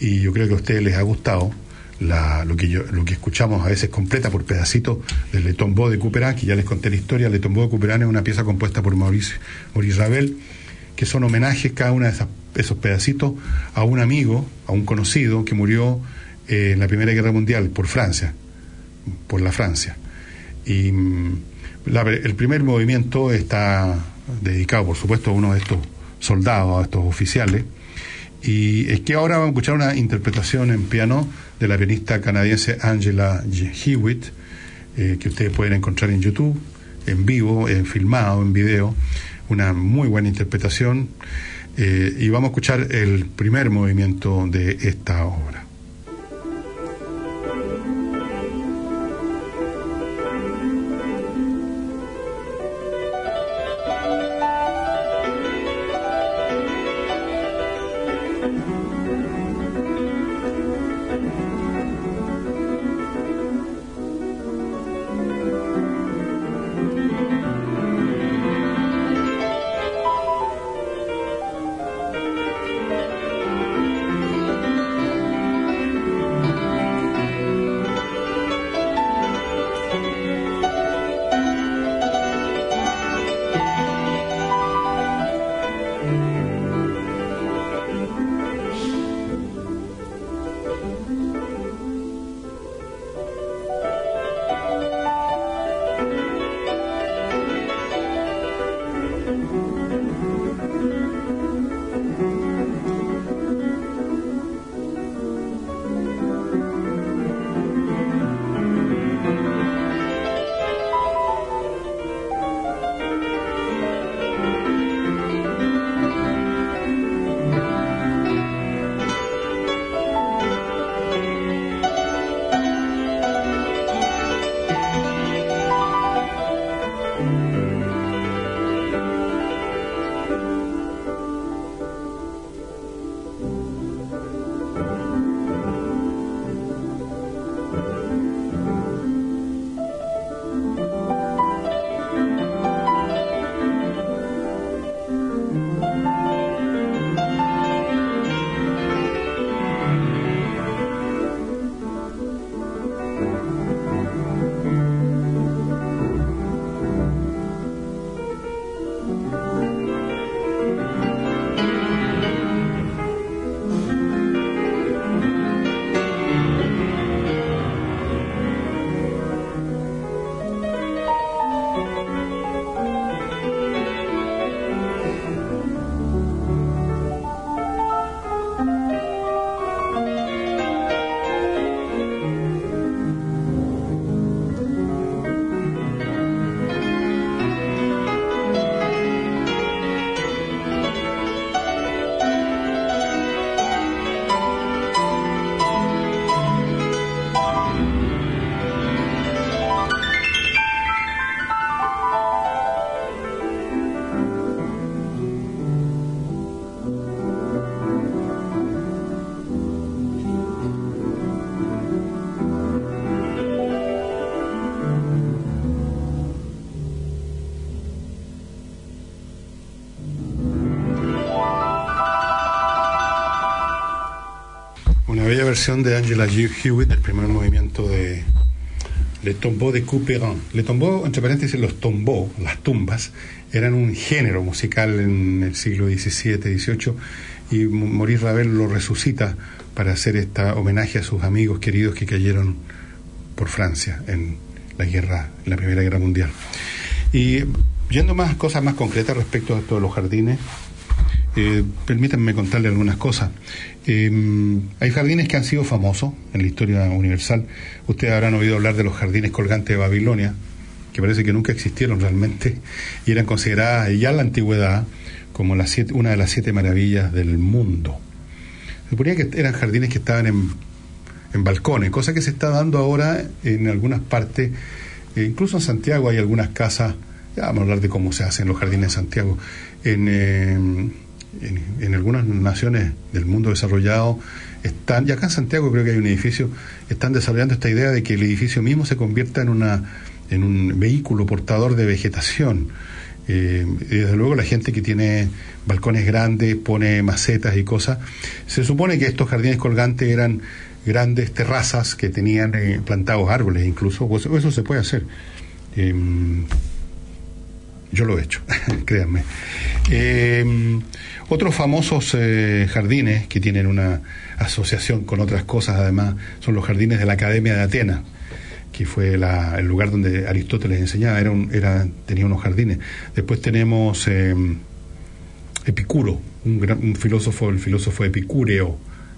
Y yo creo que a ustedes les ha gustado lo, que yo, lo que escuchamos a veces completa por pedacitos del Le de Couperin, que ya les conté la historia. Le Tombeau de Couperin es una pieza compuesta por Maurice, Maurice Ravel, que son homenajes cada uno de esos pedacitos a un amigo, a un conocido que murió eh, en la Primera Guerra Mundial por Francia, por la Francia. Y mm, el primer movimiento está dedicado, por supuesto, a uno de estos soldados, a estos oficiales. Y es que ahora vamos a escuchar una interpretación en piano de la pianista canadiense Angela Hewitt, eh, que ustedes pueden encontrar en YouTube, en vivo, en filmado, en video. Una muy buena interpretación. Eh, y vamos a escuchar el primer movimiento de esta obra. Versión de Angela G. Hewitt, el primer movimiento de, Le Tombeau de Couperin. Le Tombeau, entre paréntesis, los tombeaux, las tumbas, eran un género musical en el siglo XVII, XVIII, y Maurice Ravel lo resucita para hacer este homenaje a sus amigos queridos que cayeron por Francia en la guerra, en la Primera Guerra Mundial. Y yendo más cosas más concretas respecto a esto de los jardines, eh, permítanme contarle algunas cosas. Eh, hay jardines que han sido famosos en la historia universal. Ustedes habrán oído hablar de los jardines colgantes de Babilonia, que parece que nunca existieron realmente y eran consideradas ya en la antigüedad como siete, una de las siete maravillas del mundo. Se suponía que eran jardines que estaban en, en balcones, cosa que se está dando ahora en algunas partes, eh, incluso en Santiago hay algunas casas, ya vamos a hablar de cómo se hacen los jardines de Santiago, en, eh, en, algunas naciones del mundo desarrollado están, y acá en Santiago creo que hay un edificio, están desarrollando esta idea de que el edificio mismo se convierta en una en un vehículo portador de vegetación. Eh, desde luego la gente que tiene balcones grandes, pone macetas y cosas, se supone que estos jardines colgantes eran grandes terrazas que tenían eh, plantados árboles incluso, eso se puede hacer. Eh, yo lo he hecho, créanme. Eh, otros famosos eh, jardines que tienen una asociación con otras cosas además son los jardines de la Academia de Atenas que fue el lugar donde Aristóteles enseñaba, era, tenía unos jardines. Después tenemos eh, Epicuro, un, filósofo, el filósofo epicúreo.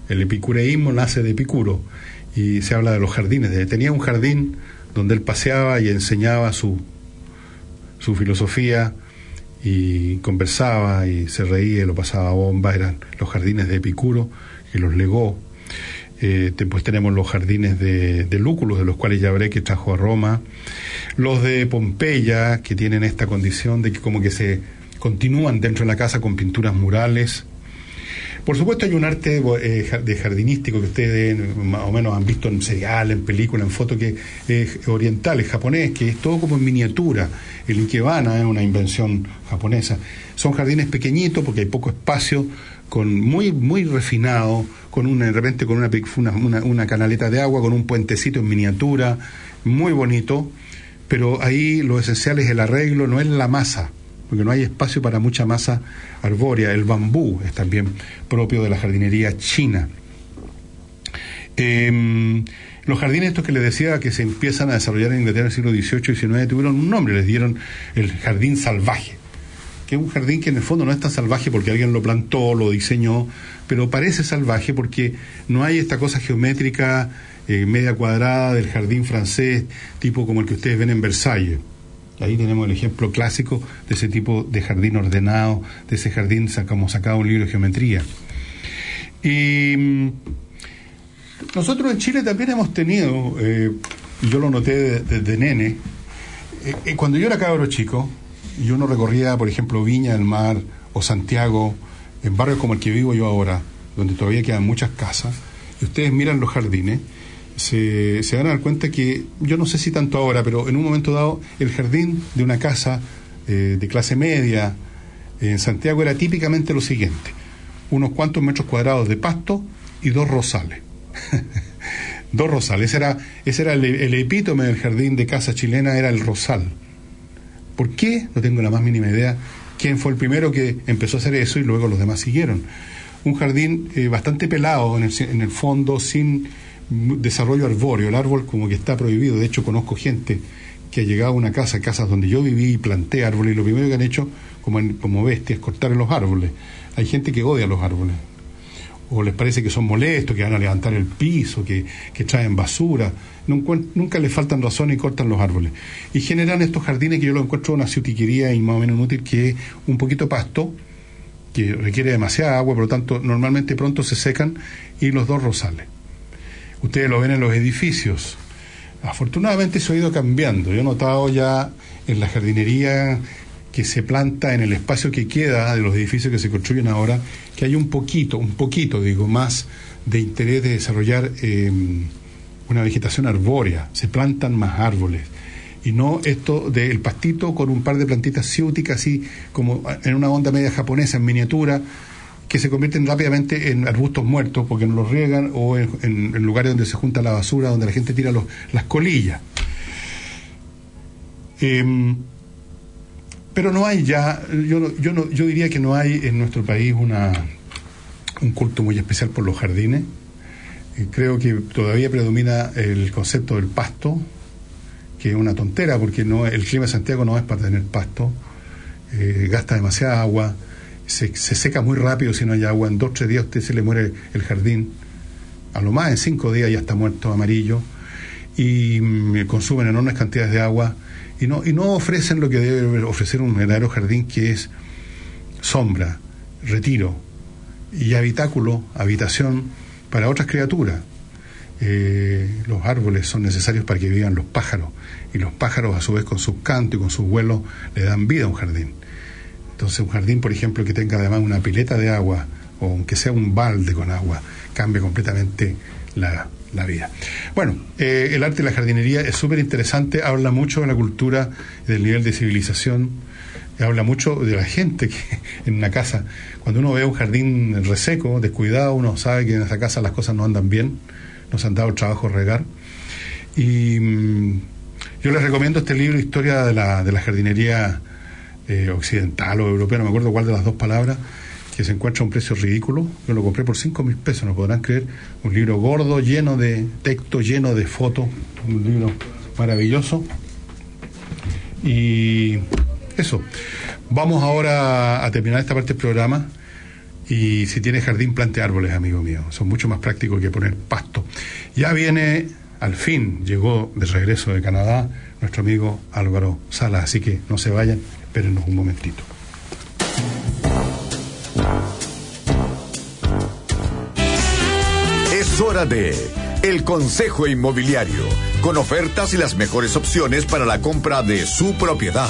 El epicureísmo nace de Epicuro y se habla de los jardines. Tenía un jardín donde él paseaba y enseñaba su, su filosofía y conversaba y se reía y lo pasaba a bomba. Eran los jardines de Epicuro que los legó eh, después tenemos los jardines de, de Lúculos, de los cuales ya habré que trajo a Roma. Los de Pompeya, que tienen esta condición de que como que se continúan dentro de la casa con pinturas murales. Por supuesto hay un arte eh, de jardinístico que ustedes más o menos han visto en serial, en película, en foto, que es oriental, es japonés, que es todo como en miniatura. El Ikebana es una invención japonesa. Son jardines pequeñitos porque hay poco espacio, con muy muy refinado, con una, de repente con una, una, una, canaleta de agua, con un puentecito en miniatura, muy bonito, pero ahí lo esencial es el arreglo, no es la masa, porque no hay espacio para mucha masa arbórea. El bambú es también propio de la jardinería china. Eh, los jardines estos que les decía que se empiezan a desarrollar en Inglaterra en el siglo XVIII y XIX tuvieron un nombre, les dieron el jardín salvaje que es un jardín que en el fondo no es tan salvaje porque alguien lo plantó, lo diseñó, pero parece salvaje porque no hay esta cosa geométrica eh, media cuadrada del jardín francés, tipo como el que ustedes ven en Versalles. Ahí tenemos el ejemplo clásico de ese tipo de jardín ordenado, de ese jardín como sacado un libro de geometría. Y nosotros en Chile también hemos tenido, eh, yo lo noté desde de, de nene, eh, cuando yo era cabro chico, y uno recorría, por ejemplo, Viña del Mar o Santiago, en barrios como el que vivo yo ahora, donde todavía quedan muchas casas, y ustedes miran los jardines, se, van a dar cuenta que, yo no sé si tanto ahora, pero en un momento dado, el jardín de una casa eh, de clase media en Santiago era típicamente lo siguiente, unos cuantos metros cuadrados de pasto y dos rosales. dos rosales, ese era, ese era el, el epítome del jardín de casa chilena, era el rosal. ¿Por qué? No tengo la más mínima idea. ¿Quién fue el primero que empezó a hacer eso y luego los demás siguieron? Un jardín eh, bastante pelado en el, en el, fondo, sin desarrollo arbóreo. El árbol como que está prohibido. De hecho, conozco gente que ha llegado a una casa, casas donde yo viví y planté árboles, y lo primero que han hecho, como, en, como bestias, es cortar los árboles. Hay gente que odia los árboles o les parece que son molestos, que van a levantar el piso, que, que traen basura. Nunca les faltan razones y cortan los árboles. Y generan estos jardines que yo lo encuentro una ciutiquería y más o menos inútil, que es un poquito pasto, que requiere demasiada agua, por lo tanto normalmente pronto se secan, y los dos rosales. Ustedes lo ven en los edificios. Afortunadamente eso ha ido cambiando. Yo he notado ya en la jardinería que se planta en el espacio que queda de los edificios que se construyen ahora, que hay un poquito, un poquito, digo, más de interés de desarrollar eh, una vegetación arbórea, se plantan más árboles. Y no esto del pastito con un par de plantitas ciúticas, así como en una onda media japonesa, en miniatura, que se convierten rápidamente en arbustos muertos porque no los riegan o en, lugares donde se junta la basura, donde la gente tira los, las colillas. Em, pero no hay ya, yo, yo, no- yo diría que no hay en nuestro país una, un culto muy especial por los jardines. Eh, creo que todavía predomina el concepto del pasto, que es una tontera, porque no el clima de Santiago no es para tener pasto, eh, gasta demasiada agua, se, se seca muy rápido si no hay agua, en dos o tres días usted se le muere el jardín, a lo más en cinco días ya está muerto amarillo, y mm, consumen enormes cantidades de agua, y no, y no ofrecen lo que debe ofrecer un verdadero jardín, que es sombra, retiro y habitáculo, habitación para otras criaturas. Eh, los árboles son necesarios para que vivan los pájaros y los pájaros a su vez con su canto y con sus vuelos le dan vida a un jardín. Entonces un jardín, por ejemplo, que tenga además una pileta de agua o aunque sea un balde con agua, cambia completamente la, la vida. Bueno, eh, el arte y la jardinería es súper interesante, habla mucho de la cultura del nivel de civilización, habla mucho de la gente que en una casa, cuando uno ve un jardín reseco, descuidado, uno sabe que en esa casa las cosas no andan bien, nos han dado trabajo regar. Y mm, yo les recomiendo este libro, Historia de la, de la jardinería eh, occidental o europea, no me acuerdo cuál de las dos palabras, que se encuentra a un precio ridículo. Yo lo compré por 5 mil pesos, no podrán creer. Un libro gordo, lleno de texto, lleno de fotos, un libro maravilloso. Y eso. Vamos ahora a terminar esta parte del programa. Y si tiene jardín, plante árboles, amigo mío. Son mucho más prácticos que poner pasto. Ya viene, al fin, llegó de regreso de Canadá nuestro amigo Álvaro Sala. Así que no se vayan, espérenos un momentito. Es hora de El Consejo Inmobiliario, con ofertas y las mejores opciones para la compra de su propiedad.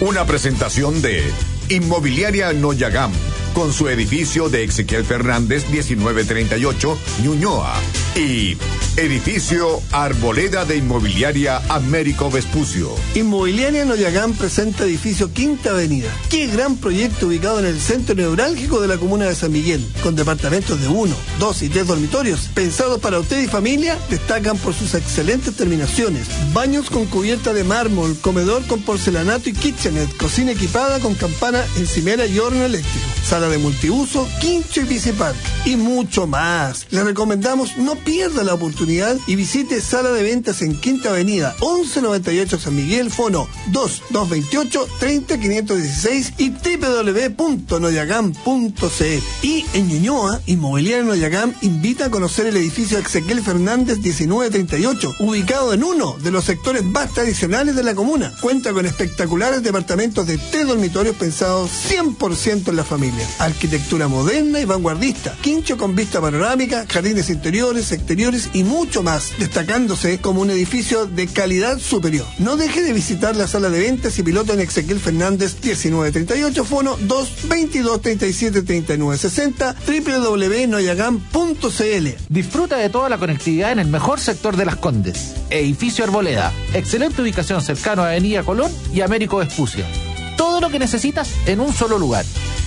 Una presentación de Inmobiliaria Noyagam, con su edificio de Ezequiel Fernández 1938, Ñuñoa, y Edificio Arboleda de Inmobiliaria Américo Vespucio. Inmobiliaria Noyagán presenta edificio Quinta Avenida. Qué gran proyecto ubicado en el centro neurálgico de la comuna de San Miguel, con departamentos de uno, dos y tres dormitorios, pensados para usted y familia, destacan por sus excelentes terminaciones. Baños con cubierta de mármol, comedor con porcelanato y kitchenette, cocina equipada con campana, encimera y horno eléctrico, de multiuso, quincho y bicipark, y mucho más. Le recomendamos no pierda la oportunidad y visite Sala de Ventas en Quinta Avenida, 1198 San Miguel, fono 2228 30516 y www.noyagam.cl. Y en Ñuñoa, Inmobiliaria Noyagam invita a conocer el edificio Ezequiel Fernández 1938, ubicado en uno de los sectores más tradicionales de la comuna. Cuenta con espectaculares departamentos de tres dormitorios pensados 100% en la familia. Arquitectura moderna y vanguardista, quincho con vista panorámica, jardines interiores, exteriores y mucho más, destacándose como un edificio de calidad superior. No deje de visitar la sala de ventas y piloto en Ezequiel Fernández 1938, fono 222 37 39 60, www.noyagam.cl. Disfruta de toda la conectividad en el mejor sector de Las Condes. Edificio Arboleda. Excelente ubicación cercano a Avenida Colón y Américo Vespucio. Todo lo que necesitas en un solo lugar.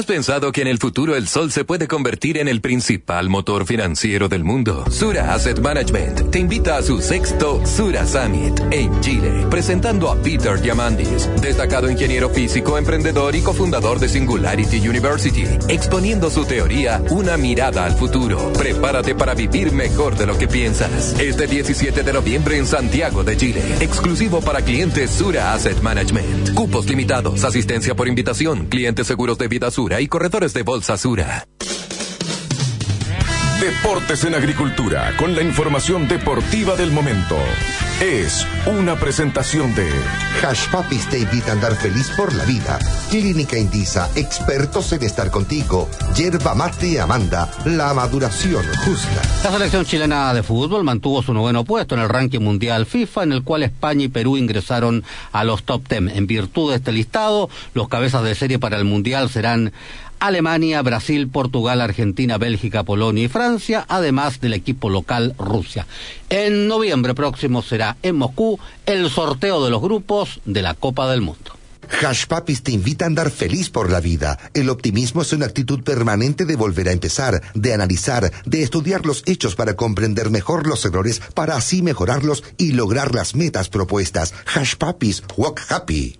¿Has pensado que en el futuro el sol se puede convertir en el principal motor financiero del mundo? Sura Asset Management te invita a su sexto Sura Summit en Chile, presentando a Peter Diamandis, destacado ingeniero físico, emprendedor y cofundador de Singularity University, exponiendo su teoría Una mirada al futuro. Prepárate para vivir mejor de lo que piensas. Este 17 de noviembre en Santiago de Chile, exclusivo para clientes Sura Asset Management. Cupos limitados, asistencia por invitación, clientes seguros de vida Sura y corredores de bolsa Sura. Deportes en Agricultura, con la información deportiva del momento. Es una presentación de Hash Papis te invita a andar feliz por la vida. Clínica Indisa, expertos en estar contigo. Yerba Mate Amanda, la maduración justa. La selección chilena de fútbol mantuvo su noveno puesto en el ranking mundial FIFA, en el cual España y Perú ingresaron a los top 10. En virtud de este listado, los cabezas de serie para el mundial serán Alemania, Brasil, Portugal, Argentina, Bélgica, Polonia y Francia, además del equipo local Rusia. En noviembre próximo será en Moscú el sorteo de los grupos de la Copa del Mundo. Hash te invita a andar feliz por la vida. El optimismo es una actitud permanente de volver a empezar, de analizar, de estudiar los hechos para comprender mejor los errores, para así mejorarlos y lograr las metas propuestas. Hash walk happy.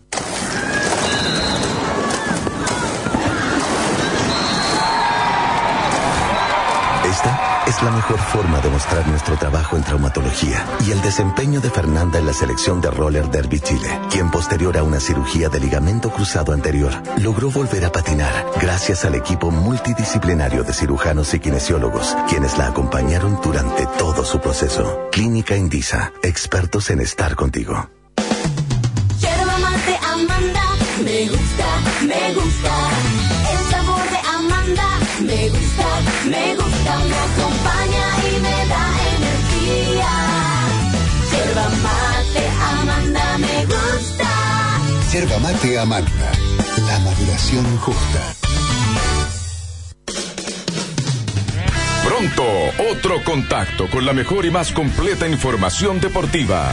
La mejor forma de mostrar nuestro trabajo en traumatología y el desempeño de Fernanda en la selección de Roller Derby Chile, quien posterior a una cirugía de ligamento cruzado anterior logró volver a patinar gracias al equipo multidisciplinario de cirujanos y kinesiólogos, quienes la acompañaron durante todo su proceso. Clínica Indisa, expertos en estar contigo. Mate Amanda, me gusta, me gusta. El sabor de Amanda, me gusta, me gusta. Yerba mate Amanda, la maduración justa. Pronto, otro contacto con la mejor y más completa información deportiva.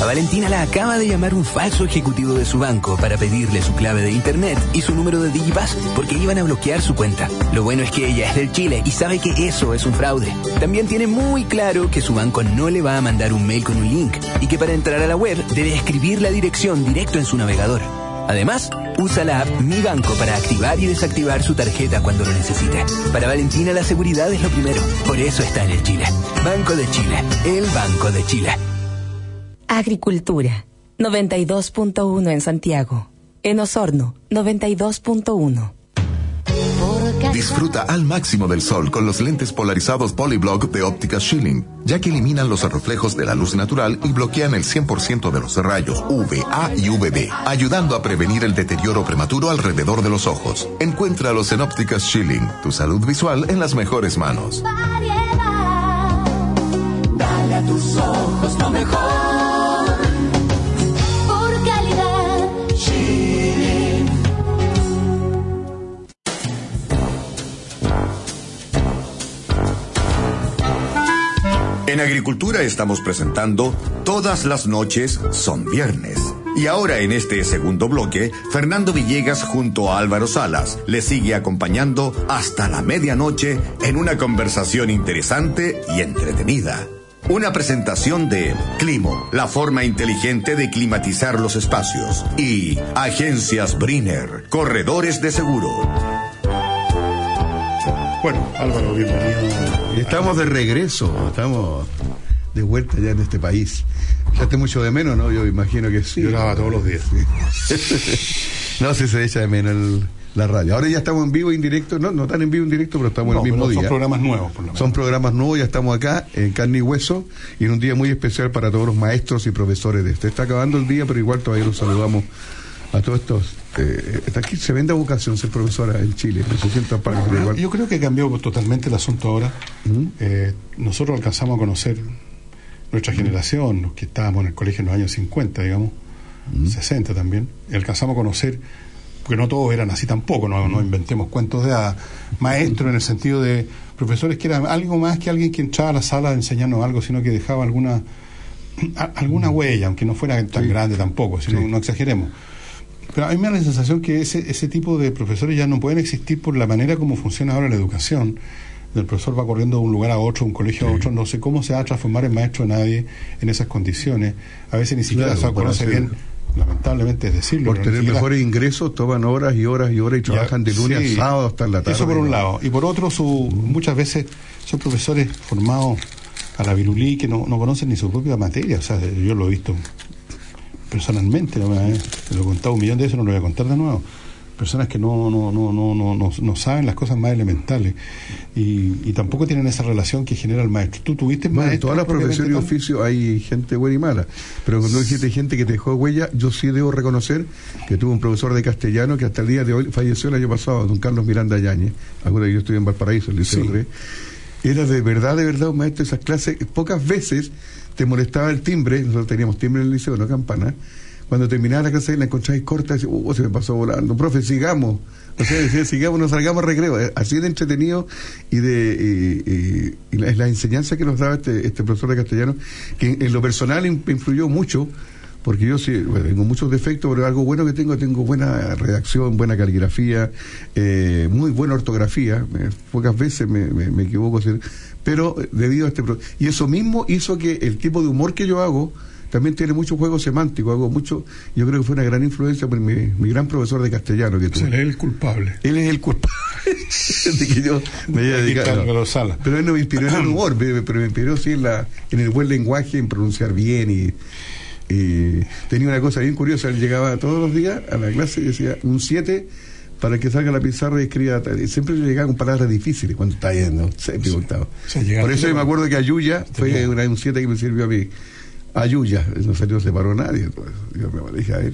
A Valentina la acaba de llamar un falso ejecutivo de su banco para pedirle su clave de internet y su número de Digipass porque iban a bloquear su cuenta. Lo bueno es que ella es del Chile y sabe que eso es un fraude. También tiene muy claro que su banco no le va a mandar un mail con un link y que para entrar a la web debe escribir la dirección directo en su navegador. Además, usa la app Mi Banco para activar y desactivar su tarjeta cuando lo necesite. Para Valentina la seguridad es lo primero, por eso está en el Chile. Banco de Chile, el Banco de Chile. Agricultura, 92.1 en Santiago. En Osorno, 92.1. Disfruta al máximo del sol con los lentes polarizados Polyblock de óptica Schilling, ya que eliminan los reflejos de la luz natural y bloquean el 100% de los rayos UVA y UVB, ayudando a prevenir el deterioro prematuro alrededor de los ojos. Encuéntralos en ópticas Schilling, tu salud visual en las mejores manos. Dale a tus ojos lo mejor. En Agricultura estamos presentando Todas las noches son viernes. Y ahora en este segundo bloque, Fernando Villegas junto a Álvaro Salas le sigue acompañando hasta la medianoche en una conversación interesante y entretenida. Una presentación de Climo, la forma inteligente de climatizar los espacios. Y Agencias Briner, corredores de seguro. Bueno, Álvaro, bienvenido. Estamos de regreso, estamos de vuelta ya en este país. Ya te mucho de menos, ¿no? Yo imagino que sí. Yo grababa todos los días. no sé si se echa de menos el- la radio. Ahora ya estamos en vivo, en directo, no, no tan en vivo, en directo, pero estamos No, el mismo pero son día. programas nuevos, por lo menos. Son programas nuevos, ya estamos acá en carne y hueso y en un día muy especial para todos los maestros y profesores de esto. Está acabando el día, pero igual todavía los saludamos a todos estos. Eh, está aquí se vende vocación ser profesora en Chile, no se sientan para Yo- Yo creo que cambió totalmente el asunto ahora. Eh, nosotros alcanzamos a conocer nuestra generación, los que estábamos en el colegio en los años 50, digamos, 60 también, y alcanzamos a conocer, porque no todos eran así tampoco, no, no inventemos cuentos de hadas, maestros en el sentido de profesores que eran algo más que alguien que entraba a la sala a enseñarnos algo, sino que dejaba alguna a- alguna huella, aunque no fuera tan grande tampoco, si no, no exageremos. Pero a mí me da la sensación que ese, ese tipo de profesores ya no pueden existir por la manera como funciona ahora la educación. El profesor va corriendo de un lugar a otro, un colegio a otro, no sé cómo se va a transformar en maestro de nadie en esas condiciones. A veces ni siquiera Claro, se conoce bien, lamentablemente es decirlo. Por tener mejores ingresos, toman horas y horas y horas y Ya, trabajan de lunes sí. a sábado hasta la tarde. Eso por un lado. Y por otro, su, muchas veces son profesores formados a la virulí que no, no conocen ni su propia materia. O sea, yo lo he visto personalmente, ¿no? Eh, lo he contado un millón de veces, no lo voy a contar de nuevo. personas que no, no, no, no, no, no, no saben las cosas más elementales y, y tampoco tienen esa relación que genera el maestro. ¿Tú tuviste Bueno, en maestro? todas las profesiones y oficios hay gente buena y mala. Pero cuando dijiste gente que te dejó huella, yo sí debo reconocer que tuve un profesor de castellano que hasta el día de hoy falleció el año pasado, don Carlos Miranda Yañez. Que yo estuve en Valparaíso, el Liceo Sí. Era de verdad, de verdad un maestro de esas clases. Pocas veces te molestaba el timbre, nosotros teníamos timbre en el liceo, no campana. Cuando terminaba la clase y la encontráis corta, decía, uh, se me pasó volando. Profe, sigamos. O sea, decía, sigamos, no salgamos a recreo. Eh, Así de entretenido y de y, y- y la, enseñanza que nos daba este, este profesor de castellano, que en, lo personal in- influyó mucho, porque yo sí, bueno, tengo muchos defectos, pero algo bueno que tengo, tengo buena redacción, buena caligrafía, eh, muy buena ortografía, eh, pocas veces me, me- me equivoco, pero eh, debido a este... Y eso mismo hizo que el tipo de humor que yo hago también tiene mucho juego semántico, hago mucho, yo creo que fue una gran influencia por mi, mi gran profesor de castellano que tuve. él es el culpable. Él es el culpable de que yo me haya dedicado. no. Pero él no me inspiró en el humor, pero me inspiró sí en, la, en el buen lenguaje, en pronunciar bien y, y tenía una cosa bien curiosa, él llegaba todos los días a la clase y decía un 7 para que salga la pizarra y escriba, y siempre le llegaba con palabras difíciles cuando está yendo, séptimo, octavo. Por eso yo me acuerdo que Ayuya fue una, un 7 que me sirvió a mí. Ayuya, no salió, se paró nadie. pues. Yo me dije, a ver,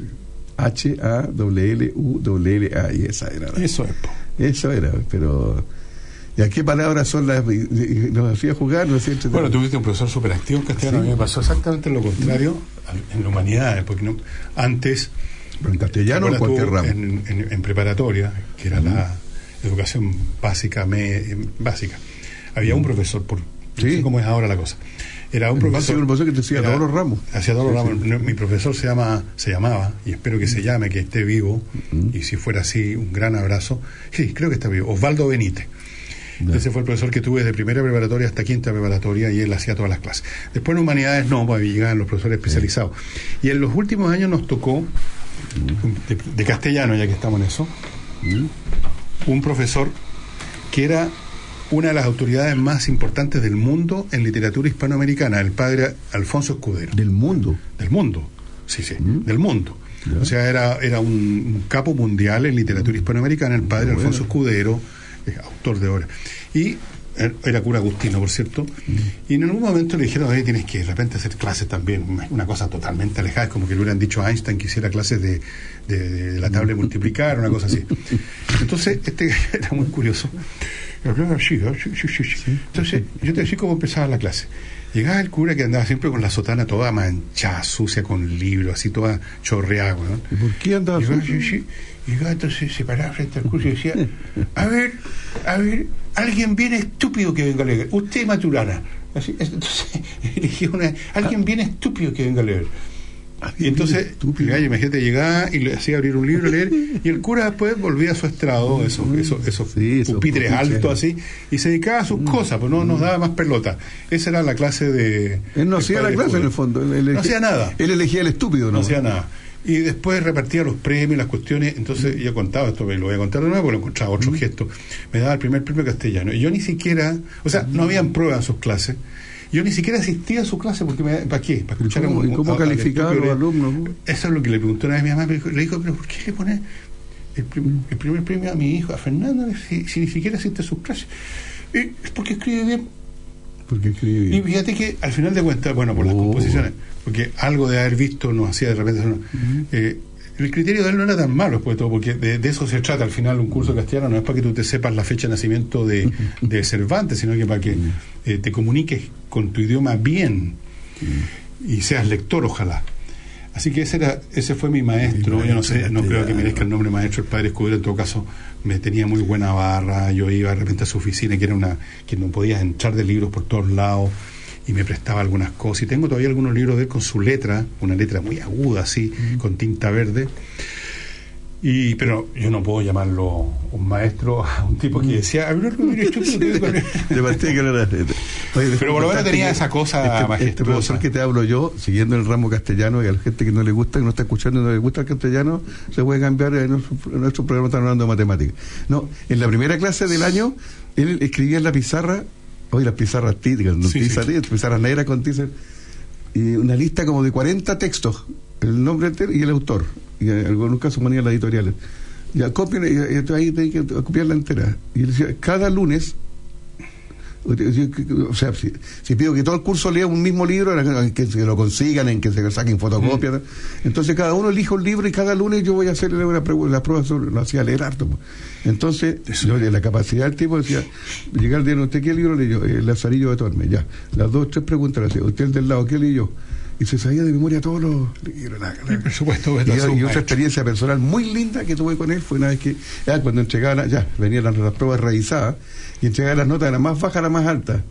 H-A-W-L-U-W-L-A, y esa era. la- Eso es. eso era, pero. ¿Y a qué palabras son las.? Nos hacía jugar. Bueno, tuviste un profesor súper activo en castellano. Sí. A mí me pasó exactamente lo contrario en humanidades, porque no, antes. Pero en castellano o en ¿te cualquier ramo. En, en- en preparatoria, que era la educación básica, me- eh, básica, había un profesor, por, no sé cómo es ahora la cosa. Era un profesor. un profesor que te hacía todos los ramos. Hacía todos los Sí, ramos. sí. Mi profesor se llama, se llamaba, y espero que se llame, que esté vivo, y si fuera así, un gran abrazo. Sí, creo que está vivo. Osvaldo Benítez. Ese fue el profesor que tuve desde primera preparatoria hasta quinta preparatoria y él hacía todas las clases. Después en humanidades no, pues llegaban los profesores especializados. Y en los últimos años nos tocó, de, de castellano, ya que estamos en eso, un profesor que era una de las autoridades más importantes del mundo en literatura hispanoamericana, el padre Alfonso Escudero. ¿Del mundo? Del mundo, sí, sí, del mundo. O sea, era, era un, un capo mundial en literatura hispanoamericana, el padre. Alfonso Escudero, eh, autor de obras. Y er- era cura agustino, por cierto. Y en algún momento le dijeron, "Oye, tienes que de repente hacer clases también, una- cosa totalmente alejada, es como que le hubieran dicho a Einstein que hiciera clases de, de- de la tabla de multiplicar, una cosa así. Entonces, este era muy curioso. Entonces, yo te decía cómo empezaba la clase. Llegaba el cura que andaba siempre con la sotana toda manchada, sucia, con libros, así toda chorreada, ¿no? ¿Y por qué andaba Llegaba, sí, sí. Llegaba entonces, se paraba frente al curso y decía, a ver, a ver, alguien bien estúpido que venga a leer. Usted, Maturana. Así, entonces, elegía una, alguien bien estúpido que venga a leer. Y entonces, el gallo, imagínate, llegaba y le hacía abrir un libro, leer, y el cura después volvía a su estrado, esos, esos, esos pupitres pupitres. altos así, y se dedicaba a sus cosas, pues no nos daba más pelota. Esa era la clase de. Él no hacía la clase en el fondo. Él, él No elegía- hacía nada. Él elegía el estúpido, ¿no? No hacía nada. Y después repartía los premios, las cuestiones. Entonces, yo contaba esto, me lo voy a contar de nuevo porque lo encontraba otro gesto. Me daba el primer premio castellano. Y yo ni siquiera, o sea, no habían pruebas en sus clases. Yo ni siquiera asistía a su clase porque me, ¿para qué? Para escuchar cómo- a un- y cómo a- a- calificaba a los alumnos? Eso es lo que le preguntó una vez mi mamá. me dijo- Le dijo, pero ¿por qué le pone el, prim- el primer premio a mi hijo, a Fernando, si, si ni siquiera asiste a sus clases? Y es porque escribe bien. Porque Y fíjate que al final de cuentas, bueno, por las composiciones, porque algo de haber visto nos hacía de repente. eh, el criterio de él no era tan malo, pues, todo, porque de, de eso se trata. Al final un curso castellano, no es para que tú te sepas la fecha de nacimiento de, de Cervantes, sino que para que eh, te comuniques con tu idioma bien y seas lector, ojalá. Así que ese era ese fue mi maestro. Yo no sé, no creo que merezca el nombre maestro. El padre Escudero, en todo caso, me tenía muy buena barra. Yo iba de repente a su oficina, que era una que no podías entrar de libros por todos lados, y me prestaba algunas cosas. Y tengo todavía algunos libros de él con su letra, una letra muy aguda, así, con tinta verde. Y, pero yo no puedo llamarlo un maestro a un tipo que decía, "A ver, algo bien estúpido que vengo a leer". De partida que no era- Oye, Pero por lo menos tenía esa cosa este, este profesor que te hablo yo, siguiendo el ramo castellano, y a la gente que no le gusta, que no está escuchando, no le gusta el castellano, se puede cambiar. En nuestro, en nuestro programa están hablando de matemáticas. No, en la primera clase del año, él escribía en la pizarra, hoy las pizarras típicas, no Sí, tiza, sí. pizarras negras con tiza, y una lista como de 40 textos, el nombre entero y el autor, y en algunos casos manían las editoriales. Ya, copien, y- y ahí tenés que copiarla entera. Y él decía, cada lunes, o sea, si, si pido que todo el curso lea un mismo libro, en que se lo consigan, en que se saquen fotocopias, entonces cada uno elige un libro y cada lunes yo voy a hacerle una prueba, la prueba sobre, lo hacía leer harto. pues. Entonces, yo, de la capacidad del tipo decía, llegar el día, ¿usted qué libro leyó? El Lazarillo de Tormes, ya. Las dos, tres preguntas, le hacía, usted el del lado, ¿qué leyó? Y se sabía de memoria todos los libros. Por supuesto, y, yo- otra experiencia personal muy linda que tuve con él fue una vez que, ya, cuando entregaba, la- ya, venían las, las pruebas revisadas y entregaba las notas de la más baja a la más alta.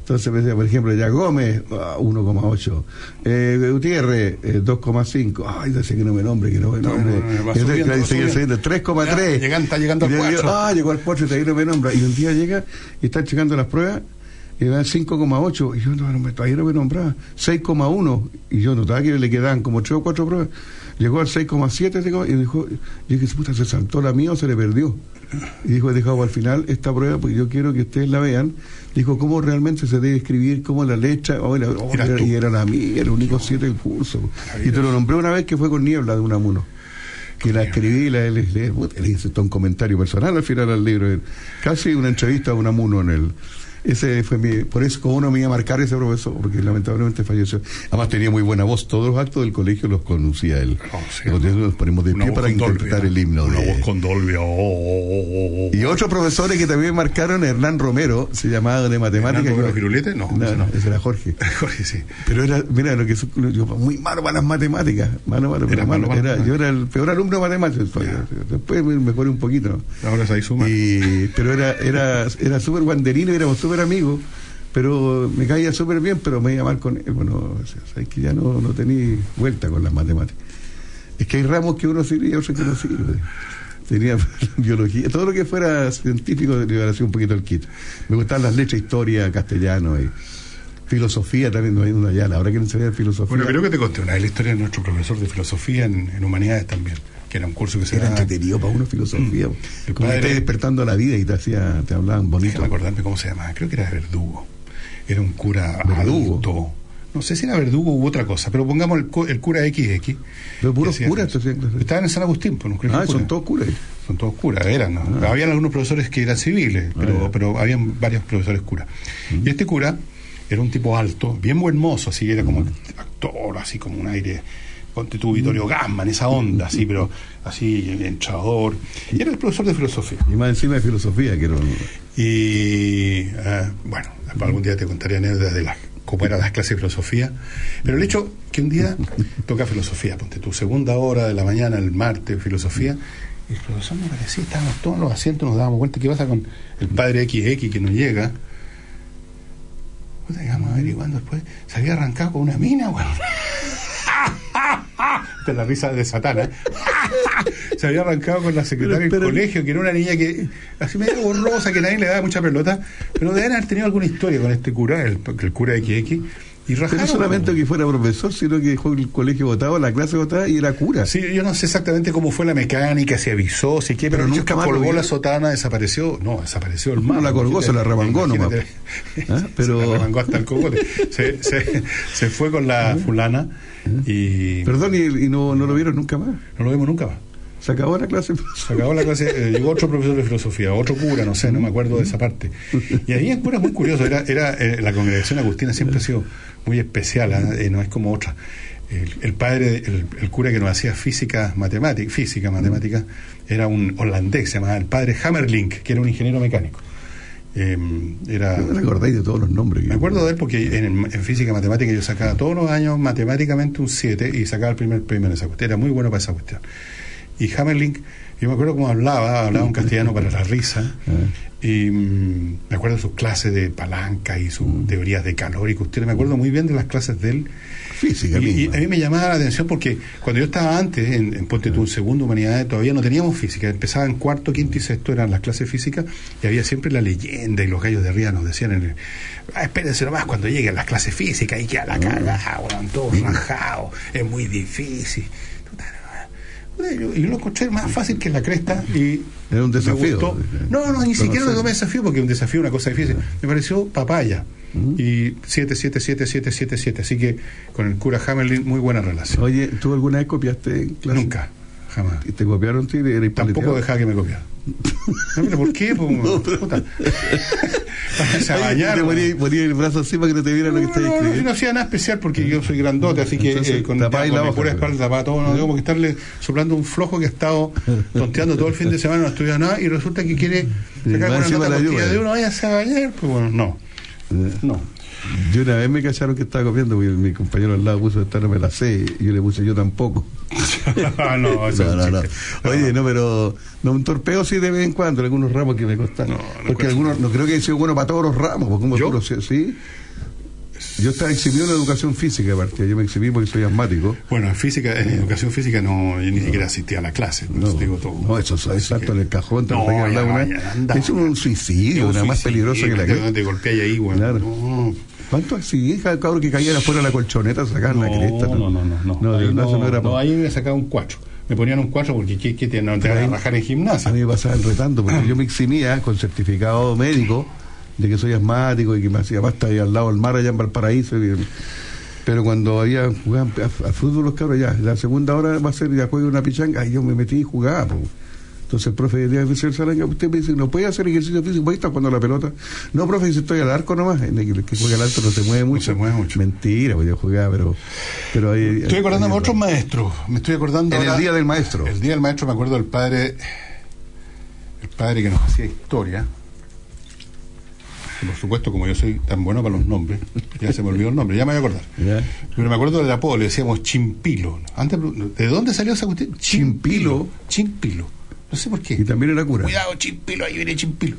Entonces me decía, por ejemplo, ya Gómez, ah, 1,8. Eh, Gutiérrez, eh, 2,5. Ay, decía que no me nombre, que no me nombre. no, no, va Y entonces, subiendo, claro, y va seguía subiendo. subiendo, 3,3. Ya, llegan- está llegando al Y yo digo, cuatro. Ah, llegó al 4 y todavía no me nombra. Y un día llega y están checando las pruebas y dan 5,8 y yo no, no me, todavía no me nombraba 6,1 y yo notaba que le quedaban como 3 o 4 pruebas llegó al 6,7 digo, y dijo yo dije puta se saltó la mía o se le perdió y dijo he dejado al final esta prueba porque yo quiero que ustedes la vean. Dijo cómo realmente se debe escribir cómo la letra oh, oh, era- y era la mía el único 7 del curso. Y te lo nombré una vez que fue con niebla de Unamuno que la escribí la, le, hice todo un comentario personal al final del libro. Casi una entrevista a Unamuno en el ese fue mi, por eso como uno me iba a marcar ese profesor, porque lamentablemente falleció. Además tenía muy buena voz, todos los actos del colegio los conducía él. Entonces nos ponemos de pie para Dolby, interpretar ¿eh? el himno. Una de- voz con Dolby. oh, oh, oh, oh. Y otros profesores que también marcaron, Hernán Romero, se llamaba de matemáticas. ¿Hernán Firulete? No, no, ese no, no. ese era Jorge. Jorge, sí. Pero era, mira, lo que yo muy malo para las matemáticas. Malo, malo, Era malo. malo Era- las yo era el peor alumno de matemáticas. Después me mejoré un poquito. Ahora se ahí suma. Y, pero era, era, era súper guanderino, éramos súper amigos. Pero me caía súper bien, pero me iba mal con él. Bueno, o que ya no, no tenía vuelta con las matemáticas. Es que hay ramos que uno sirve y otros que no sirve. Tenía biología, todo lo que fuera científico le iba a hacer un poquito el kit. Me gustaban las letras, historia, castellano y filosofía también, no hay una ya, ahora quieren saber filosofía. Bueno, creo que te conté una vez la historia de nuestro profesor de filosofía en humanidades también, que era un curso que se era daba. entretenido para uno filosofía. Mm. El Como que padre- estés despertando a la vida y te hacía, te hablaban bonito. Déjame acordarme cómo se llamaba, creo que era Verdugo. Era un cura Verdugo. adulto. No sé si era Verdugo u otra cosa, pero pongamos el, cu- el cura XX. Pero puros curas. Estaban en San Agustín, pues, no creo que Ah, son todos curas. Son todos curas, eran. ¿no? Habían algunos profesores que eran civiles, pero, ya. pero habían varios profesores curas. Y este cura era un tipo alto, bien buen mozo, así era como actor, así como un aire, ponte tu Vittorio Gamma, en esa onda, así, pero así, entrador. Y era el profesor de filosofía. Y más encima de filosofía, que era Y ah, bueno, algún día te contaré anécdotas de las cómo eran las clases de filosofía. Pero el hecho que un día toca filosofía, ponte tu segunda hora de la mañana, el martes, filosofía, y el profesor me parecía, estábamos todos en los asientos, nos dábamos cuenta que pasa con el padre XX que no llega. Llegamos averiguando después, se había arrancado con una mina, weón. Esta es la risa de Satana. se había arrancado con la secretaria del colegio, que era una niña que así medio borrosa, que nadie le daba mucha pelota, pero deben haber tenido alguna historia con este cura, el, el cura XX, y Pero rajaron. no solamente que fuera profesor, sino que dejó el colegio votado, la clase votada y era cura. Sí, yo no sé exactamente cómo fue la mecánica, si avisó, si qué, pero, nunca colgó la sotana, desapareció. No, desapareció el No mar. la colgó, se la remangó nomás. ¿Ah? Pero- Se la remangó hasta el cogote. Se, se- se fue con la fulana y. Perdón, y, y no, no lo vieron nunca más. No lo vimos nunca más. Se acabó la clase. Se acabó la clase, eh, llegó otro profesor de filosofía, otro cura, no sé, no me acuerdo de esa parte. Y ahí el cura es muy curioso, era, era eh, la congregación agustina siempre ha sido muy especial, ¿ah? Eh, no es como otra. El, el padre, el, el cura que nos hacía física matemática, física matemática, era un holandés, se llamaba el padre Hammerlink, que era un ingeniero mecánico. Eh, era, me acordáis de todos los nombres. me acuerdo de él porque en, en física matemática yo sacaba todos los años matemáticamente un 7 y sacaba el primer premio en esa cuestión. Era muy bueno para esa cuestión. Y Hammerlink, yo me acuerdo cómo hablaba, hablaba un castellano para la risa. Y mm, me acuerdo de sus clases de palanca y sus teorías de calor y cuestiones. Me acuerdo muy bien de las clases de él. Física Y, a mí me llamaba la atención porque cuando yo estaba antes, en, en Ponte tú, en segundo humanidades, todavía no teníamos física. Empezaba en cuarto, quinto y sexto, eran las clases físicas, y había siempre la leyenda, y los gallos de arriba nos decían, en el, ah, espérense nomás cuando lleguen las clases físicas, y queda la cagada, weón, todos rajados, es muy difícil. Puta, Yo, yo lo encontré más fácil que la cresta y Era un desafío. gustó. No, no, ni siquiera lo tomé desafío porque un desafío es una cosa difícil. Me pareció papaya. Y 7, 7, 7, 7, 7, 7. Así que con el cura Hamelin, muy buena relación. Oye, ¿tú alguna vez copiaste en clase? Nunca. Jamás. ¿Y te copiaron tú y eres Tampoco dejaba que me copiaran. No, pero ¿por qué? po? Puta. Váyanse a bañar. Te po. ponía, ponía el brazo así para que no te vieran lo que estás No, no, escribiendo. no hacía nada especial porque yo soy grandote, así que Entonces, eh, con, tapáis con la pura pero. espalda tapaba todo, no tengo que estarle soplando un flojo que ha estado tonteando todo el fin de semana, no estudia nada y resulta que quiere sacar una nota de uno, váyase a bañar, pues bueno, no. No. Yo una vez me cacharon que estaba copiando porque mi compañero al lado puso esta no me la sé y yo le puse yo tampoco. No, eso no. Oye, no, pero no, un torpeo sí de vez en cuando, en algunos ramos que me costan. porque algunos, no creo que haya sido bueno para todos los ramos, porque como puro, sí, sí. Yo estaba exhibido en educación física, aparte, yo me exhibí porque soy asmático. Bueno, en física, en educación física no, yo ni siquiera asistía a la clase, no, digo todo. No, eso es exacto en el cajón, No, ya, una- ya, anda. Es un suicidio, Es un nada más peligroso que la cresta. te golpeáis ahí. Claro. No. ¿Cuánto accidentes, cada cabrón que caían afuera de la colchoneta sacaban la cresta? No, no, no, no. No, No, de verdad, no, no era no, ahí me sacaba un 4. Me ponían un 4 porque ¿qué, qué te, no te van a rajar en gimnasia? A mí me pasaban retando, porque yo me eximía con certificado médico de que soy asmático y que me hacía basta ahí al lado del mar, allá en Valparaíso. y- pero cuando había jugaban a, a fútbol los cabros, ya, la segunda hora va a ser ya juega una pichanga, y yo me metí y jugaba. po. Entonces el profe decía, "Señor Salanga, usted me dice, ¿no puede hacer ejercicio físico? ¿Puede estar jugando la pelota? No, profe, dice, estoy al arco nomás. En el que juega al arco no se mueve mucho. se mueve mucho. Mentira, porque yo jugaba, pero... pero ahí, Estoy acordándome de otros maestros. Me estoy acordando. En el Día del Maestro. El día del maestro me acuerdo del padre. El padre que nos hacía historia. Por supuesto, como yo soy tan bueno para los nombres, ya se me olvidó el nombre, ya me voy a acordar. Pero me acuerdo del apodo, le decíamos Chimpilo. Antes, ¿De dónde salió esa cuestión? Chimpilo. Chimpilo. No sé por qué. Y también era cura. Cuidado, Chimpilo, ahí viene Chimpilo.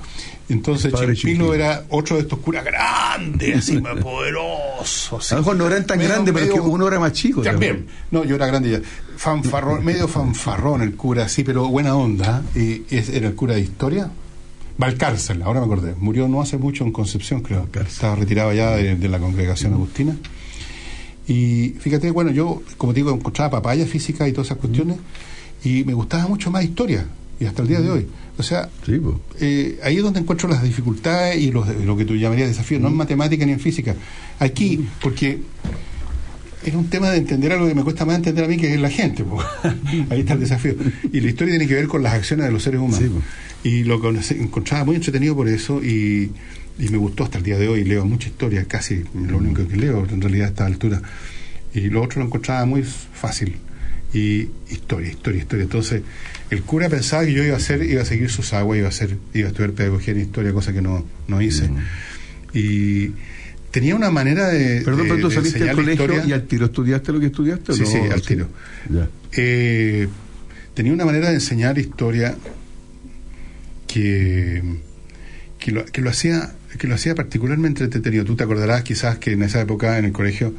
Entonces, Chimpilo, Chimpilo. era otro de estos curas grandes, así, más poderosos. A lo mejor no eran tan grandes, pero es que uno era más chico. También. No, yo era grande ya. Fanfarrón, medio fanfarrón el cura, sí, pero buena onda. Y es- era el cura de historia. Valcárcel, ahora me acordé. Murió no hace mucho en Concepción, creo. Estaba retirado ya de, de la congregación agustina. Y fíjate, bueno, yo, como te digo, encontraba papaya física y todas esas cuestiones. Y me gustaba mucho más historia. Y hasta el día de hoy. O sea, eh, ahí es donde encuentro las dificultades y los, lo que tú llamarías desafíos. No en matemática ni en física. Aquí, porque es un tema de entender algo que me cuesta más entender a mí que es la gente. po. Ahí está el desafío. Y la historia tiene que ver con las acciones de los seres humanos. y lo con- encontraba muy entretenido por eso y, y me gustó hasta el día de hoy. Leo mucha historia, casi lo único que leo en realidad a esta altura. Y lo otro lo encontraba muy fácil. Y historia, historia, historia. Entonces, el cura pensaba que yo iba a hacer, iba a seguir sus aguas, iba a hacer, iba a estudiar pedagogía en historia, cosa que no, no hice. Y tenía una manera de. Perdón, pero tú saliste del colegio historia. y al tiro estudiaste lo que estudiaste. o Sí, no? sí, al tiro. Eh, tenía una manera de enseñar historia que, que, lo, que lo hacía que lo hacía particularmente entretenido. Tú te acordarás quizás que en esa época en el colegio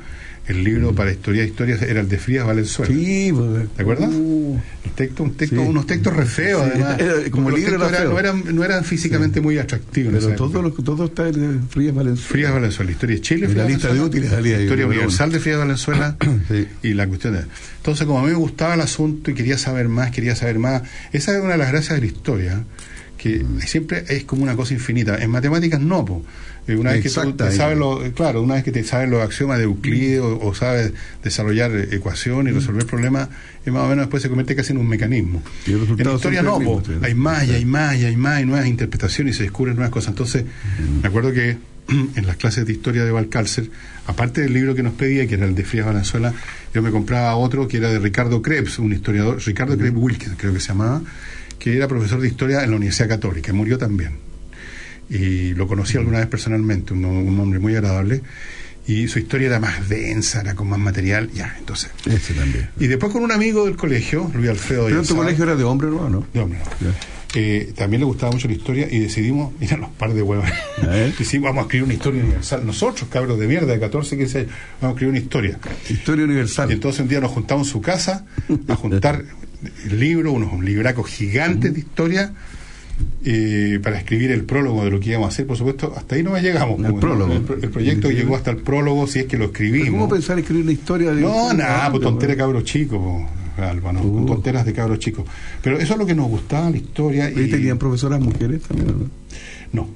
el libro para historia de historias era el de Frías Valenzuela. Mm. Sí, pues, ¿te acuerdas? uh, el texto, un texto, sí. unos textos re feos, Sí, además. era- como el libro era feo. no eran no eran físicamente muy atractivos. Pero todo, lo, todo está en Frías Valenzuela. Frías Valenzuela, historia de Chile. La lista de útiles salía Historia universal de Frías Valenzuela y la cuestión de... Entonces, como a mí me gustaba el asunto y quería saber más, quería saber más, esa es una de las gracias de la historia, que siempre es como una cosa infinita. En matemáticas no, po. Eh, Una vez que tú sabes lo, eh, claro, una vez que te sabes los axiomas de Euclides o, o sabes desarrollar eh, ecuaciones y resolver problemas, es más o menos después se convierte casi en un mecanismo. Y el En resultado historia mismo, ¿no? hay más y hay más y hay más y nuevas interpretaciones y se descubren nuevas cosas. Entonces, me acuerdo que en las clases de historia de Valcárcel, aparte del libro que nos pedía, que era el de Frías Valenzuela, yo me compraba otro que era de Ricardo Krebs, un historiador, Ricardo Krebs Wilkins, creo que se llamaba, que era profesor de historia en la Universidad Católica, murió también. Y lo conocí alguna vez personalmente, un, un hombre muy agradable. Y su historia era más densa, era con más material, ya, entonces. Ese también. Y después con un amigo del colegio, Luis Alfredo Pero tu colegio era de hombre, ¿no? ¿no? de hombre, eh, también le gustaba mucho la historia y decidimos, mira los par de huevos, decidimos, vamos a escribir una historia universal. Nosotros, cabros de mierda, de 14, 15 años, vamos a escribir una historia. Historia universal. Y entonces un día nos juntamos en su casa a juntar el libro, unos libracos gigantes de historia. Eh, para escribir el prólogo de lo que íbamos a hacer, por supuesto, hasta ahí no llegamos. El ¿no? prólogo. El, pro- el proyecto llegó hasta el prólogo, si es que lo ¿Pero escribimos. ¿Cómo pensar escribir una historia de No, nada, pues tontera cabros chicos, Alba, ¿no? Uh. Con tonteras de cabros chicos. Pero eso es lo que nos gustaba, la historia. ¿Y Y... tenían profesoras mujeres también, o ¿no?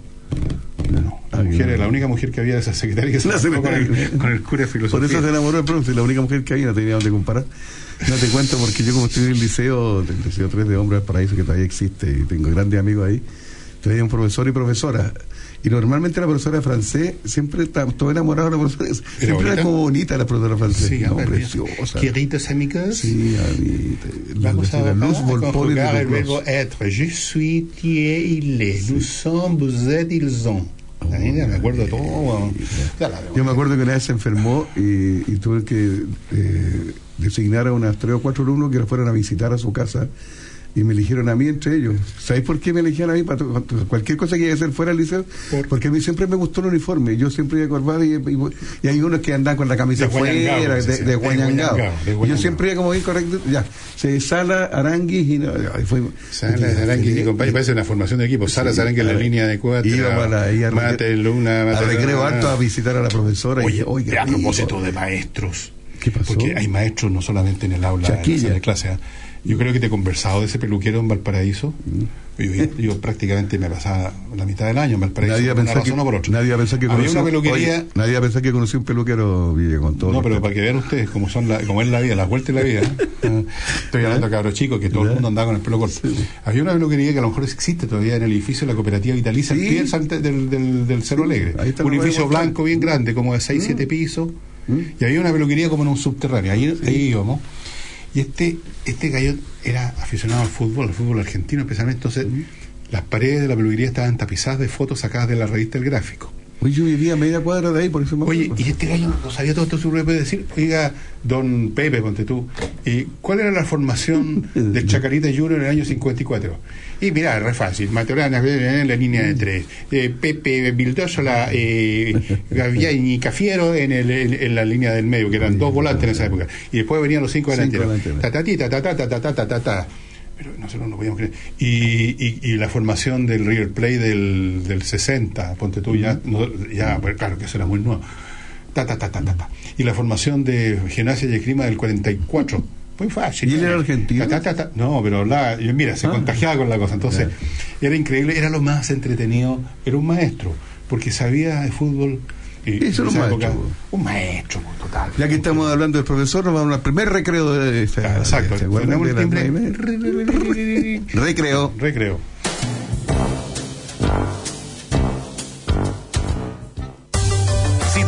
No, La, mujer, la única mujer que había de esa secretaria que se La con, el, con el cura de filosofía. Por eso se enamoró pronto, y la única mujer que había no tenía donde comparar. No te cuento porque yo como estoy en el liceo, del liceo 3 de Hombres del Paraíso, que todavía existe, y tengo grandes amigos ahí, tenía un profesor y profesora. Y normalmente la profesora de francés siempre todo enamorado de la profesora. Siempre bonita? era como bonita la profesora francés. Sí, no, preciosa. Queridos amigos, Sí, amiguita. vamos a, la luz a conjugar de el verbo être. Je suis, tu es, il est. Nous sommes, vous êtes, ils ont. Ahí ya me acuerdo de todo. La. Yo me acuerdo que una vez se enfermó y, y tuve que eh, designar a unas tres o cuatro alumnos que la fueran a visitar a su casa y me eligieron a mí entre ellos. ¿Sabéis por qué me eligieron a mí? Para cualquier cosa que iba a hacer fuera del liceo. Porque a mí siempre me gustó el uniforme. Yo siempre iba corbata y, y, y hay unos que andan con la camisa fuera, de, de Y Yo siempre iba como bien correcto. Ya, se sala, aranguis y no. y fue, Sala, Saranguis y compañía, parece una formación de equipo. Sala, Sí, Saranguis en la línea de cuatro. Íbamos a la- Mate, Luna, al Mate, recreo Luna. alto a visitar a la profesora. y Oye, dije, "Oiga, a rico". propósito de maestros. ¿Qué pasó? Porque hay maestros no solamente en el aula, en la clase. Yo creo que te he conversado de ese peluquero en Valparaíso. Mm. Yo, yo prácticamente me pasaba la mitad del año en Valparaíso. Nadie va a por una pensar que, por otra. nadie va a pensar que una peluquería. Oye, nadie conocí un peluquero Ville, con todo No, pero para que vean ustedes cómo son la, cómo es la vida, las vueltas de la vida. ¿eh? Estoy hablando cabros chicos, que todo el mundo andaba con el pelo corto. Había una peluquería que a lo mejor existe todavía en el edificio de la cooperativa vitalicia, al Sí. pie del, del, del, del Cerro Alegre. Un edificio blanco bien grande, como de 6, 7 pisos. Y había una peluquería como en un subterráneo. Ahí, ahí íbamos. Y este, este gallo era aficionado al fútbol, al fútbol argentino especialmente. Entonces, las paredes de la peluquería estaban tapizadas de fotos sacadas de la revista El Gráfico. Oye, yo vivía a media cuadra de ahí, por eso me Oye, y este gallo no sabía todo esto, sobre puede decir, oiga, don Pepe, ponte tú, ¿y ¿cuál era la formación del Chacarita Junior en el año 54? Y mira, re fácil, Maturana en la línea de tres, eh, Pepe Vildósola, eh, Gavián y Cafiero en, el, en, en la línea del medio, que eran dos volantes en esa época, y después venían los cinco delanteros. delanteros. Ta, ta, ti, ta, ta, ta, ta, ta, ta, ta, ta, ta. Pero nosotros no podíamos creer. Y, y, y la formación del River Play del, del 60, ponte tú, ya, no, ya pues, claro que eso era muy nuevo. Ta, ta, ta, ta, ta, ta. Y la formación de Gimnasia y Esgrima del 44. Muy fácil. ¿Y él era argentino? Ta, ta. No, pero mira, se Ah. contagiaba con la cosa. Entonces, era increíble, era lo más entretenido. Era un maestro, porque sabía de fútbol. Y Eso era un maestro, un maestro, total. Ya que estamos hablando del profesor, nos vamos al primer recreo de esta. Exacto. ¿Se acuerdan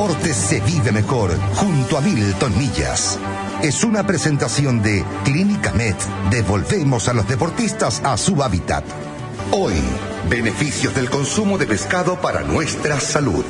Con deportes se vive mejor, junto a Milton Millas. Es una presentación de Clínica Med. Devolvemos a los deportistas a su hábitat. Hoy, beneficios del consumo de pescado para nuestra salud.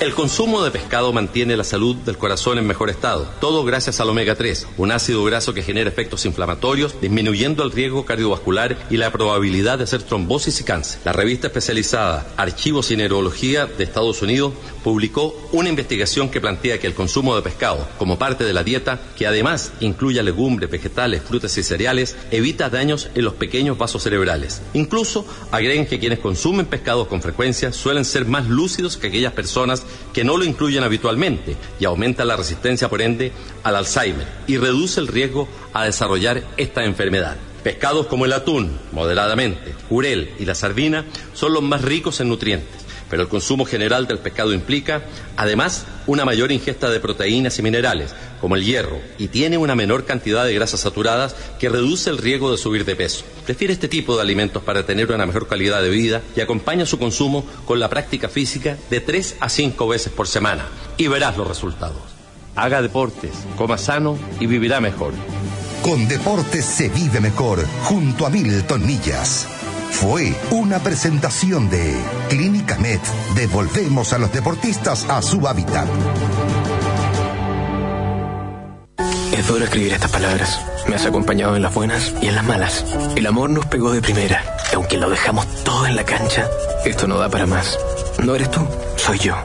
El consumo de pescado mantiene la salud del corazón en mejor estado, todo gracias al omega 3, un ácido graso que genera efectos inflamatorios, disminuyendo el riesgo cardiovascular y la probabilidad de hacer trombosis y cáncer. La revista especializada Archivos y Neurología de Estados Unidos publicó una investigación que plantea que el consumo de pescado, como parte de la dieta, que además incluye legumbres, vegetales, frutas y cereales, evita daños en los pequeños vasos cerebrales. Incluso agregan que quienes consumen pescado con frecuencia suelen ser más lúcidos que aquellas personas que no lo incluyen habitualmente y aumenta la resistencia, por ende, al Alzheimer y reduce el riesgo a desarrollar esta enfermedad. Pescados como el atún, moderadamente, jurel y la sardina son los más ricos en nutrientes, pero el consumo general del pescado implica, además, una mayor ingesta de proteínas y minerales, como el hierro, y tiene una menor cantidad de grasas saturadas que reduce el riesgo de subir de peso. Prefiere este tipo de alimentos para tener una mejor calidad de vida y acompaña su consumo con la práctica física de 3 a 5 veces por semana y verás los resultados. Haga deportes, coma sano y vivirá mejor. Con deportes se vive mejor, junto a Milton Millas. Fue una presentación de Clínica Med. Devolvemos a los deportistas a su hábitat. Es duro escribir estas palabras. Me has acompañado en las buenas y en las malas. El amor nos pegó de primera. Y aunque lo dejamos todo en la cancha, esto no da para más. No eres tú, soy yo.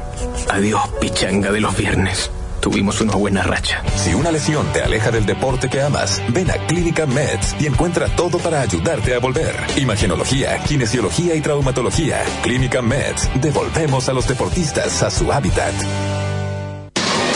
Adiós, pichanga de los viernes. Tuvimos una buena racha. Si una lesión te aleja del deporte que amas, ven a Clínica Meds y encuentra todo para ayudarte a volver. Imagenología, kinesiología y traumatología. Clínica Meds. Devolvemos a los deportistas a su hábitat.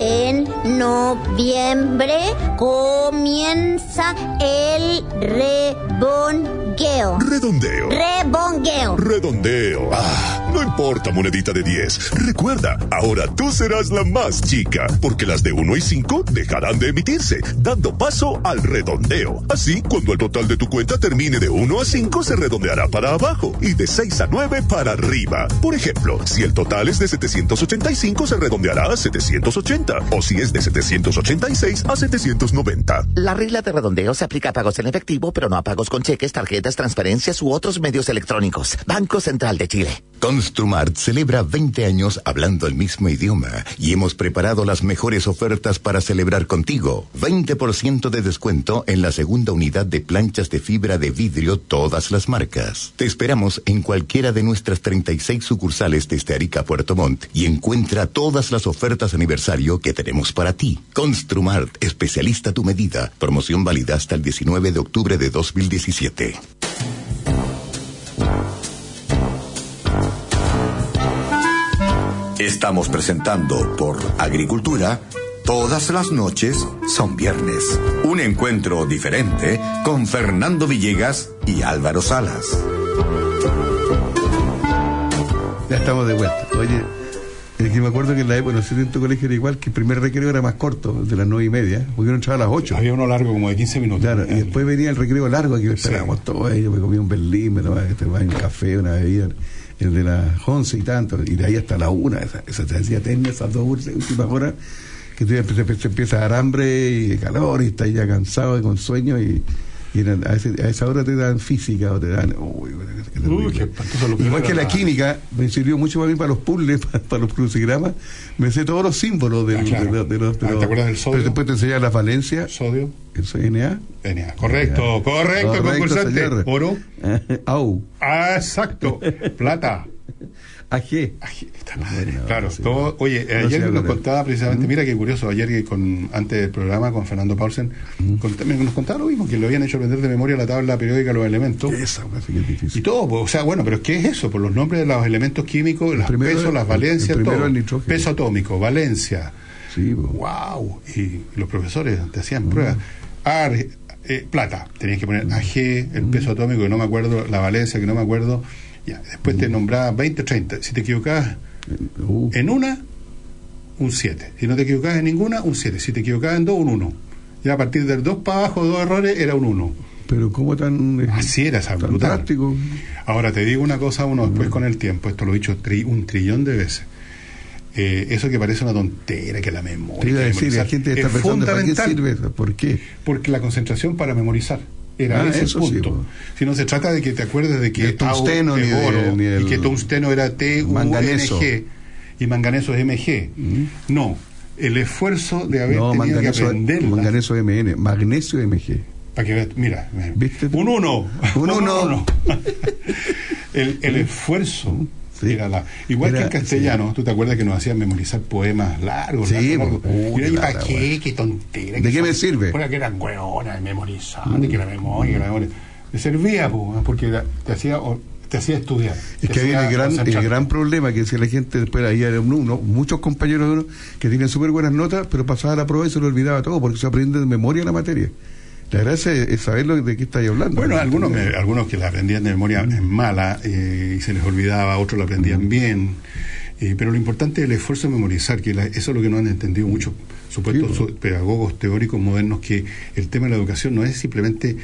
En noviembre comienza el rebongueo. Redondeo. Rebongueo. Redondeo. Ah, no importa, monedita de 10. Recuerda, ahora tú serás la más chica, porque las de 1 y 5 dejarán de emitirse, dando paso al redondeo. Así, cuando el total de tu cuenta termine de 1 a 5, se redondeará para abajo y de 6 a 9 para arriba. Por ejemplo, si el total es de 785, se redondeará a 780. O si es de 786 a 790. La regla de redondeo se aplica a pagos en efectivo, pero no a pagos con cheques, tarjetas, transferencias u otros medios electrónicos. Banco Central de Chile. Construmart celebra 20 años hablando el mismo idioma y hemos preparado las mejores ofertas para celebrar contigo. 20% de descuento en la segunda unidad de planchas de fibra de vidrio todas las marcas. Te esperamos en cualquiera de nuestras 36 sucursales desde Arica a Puerto Montt y encuentra todas las ofertas aniversario que tenemos para ti. Construmart, especialista tu medida. Promoción válida hasta el 19 de octubre de 2017. Estamos presentando por Agricultura. Todas las noches son viernes. Un encuentro diferente con Fernando Villegas y Álvaro Salas. Ya estamos de vuelta. Oye, es que me acuerdo que en la época, no sé si en tu colegio era igual, que el primer recreo era más corto, de las nueve y media, porque uno entraba a las ocho. Había uno largo como de 15 minutos. Claro, y después venía el recreo largo, aquí esperábamos todos ellos, me comía un berlín, me tomaba este, un café, una bebida, el de las once y tanto, y de ahí hasta la una, esa, esa hacía eterna, esas dos últimas horas, que ya empe- se, empieza a dar hambre y calor, y estás ya cansado y con sueño, y, y a, ese- a esa hora te dan física o te dan... Uy, qué. Uy, que Igual que la química, me sirvió mucho para mí para los puzzles, para, para los crucigramas, me sé todos los símbolos del, Ah, claro. de, los- de los... de Ah, ¿te los- acuerdas del sodio? Pero después te enseñan las valencias. Sodio. Eso es Na. Venía. Correcto, correcto, concursante. señor. Oro. Au. Ah, exacto. Plata. AG. Claro, todo, oye, No ayer nos contaba precisamente, mira qué curioso, ayer que con, antes del programa con Fernando Paulsen, cont- me- nos contaba lo mismo, que le habían hecho aprender de memoria la tabla periódica de los elementos. Y todo, pues, o sea, bueno, pero ¿qué es eso? Por los nombres de los elementos químicos, los primero pesos, es- las valencias, el todo. es el. Peso atómico, valencia. Sí, wow. Y los profesores te hacían pruebas. Ar, eh, plata, tenías que poner AG, el peso atómico, que no me acuerdo, la valencia, que no me acuerdo. Ya, después te nombraba 20, 30. Si te equivocabas en una, un 7. Si no te equivocabas en ninguna, un 7. Si te equivocabas en dos, un 1. Ya a partir del 2 para abajo, dos errores, era un 1. Pero ¿cómo tan... eh, Así era, esa brutal. Ahora te digo una cosa, uno después con el tiempo, esto lo he dicho tri- un trillón de veces. Eh, eso que parece una tontera, que la memoria. Te iba a que decir, memorizar, la gente está es ¿para qué fundamental. sirve eso? ¿Por qué? Porque la concentración para memorizar. Era Ah, ese eso el sí, punto. po. si no se trata de que te acuerdes de que Del tungsteno, AU ni de- oro ni y que tungsteno era manganeso. Mm. T-U-N-G y manganeso es MG. No, el esfuerzo de haber No, tenido que aprenderla. manganeso MN, magnesio MG. Para que veas, mira, mira. un uno. Un uno. el, el esfuerzo. Igual Era- que en castellano, tú te acuerdas que nos hacían memorizar poemas largos. Sí, largos, po. largos? Uy, y era, ¿y para qué? Qué tontera. ¿De qué me sirve? Porque eran hueonas de memorizar, de que la memoria, que la memoria. Me servía, po, porque te hacía, o- te hacía estudiar. Es que había el gran, el gran problema que decía la gente después, ahí era uno, muchos compañeros de uno que tenían súper buenas notas, pero pasaba la prueba y se lo olvidaba todo, porque se aprende de memoria la materia. La gracia es, es saber lo, de qué estáis hablando. Bueno, algunos, me- algunos que la aprendían de memoria es mala eh, y se les olvidaba, otros la aprendían bien. eh, pero lo importante es el esfuerzo de memorizar, que la- eso es lo que no han entendido muchos supuestos su- pedagogos teóricos modernos, que el tema de la educación no es simplemente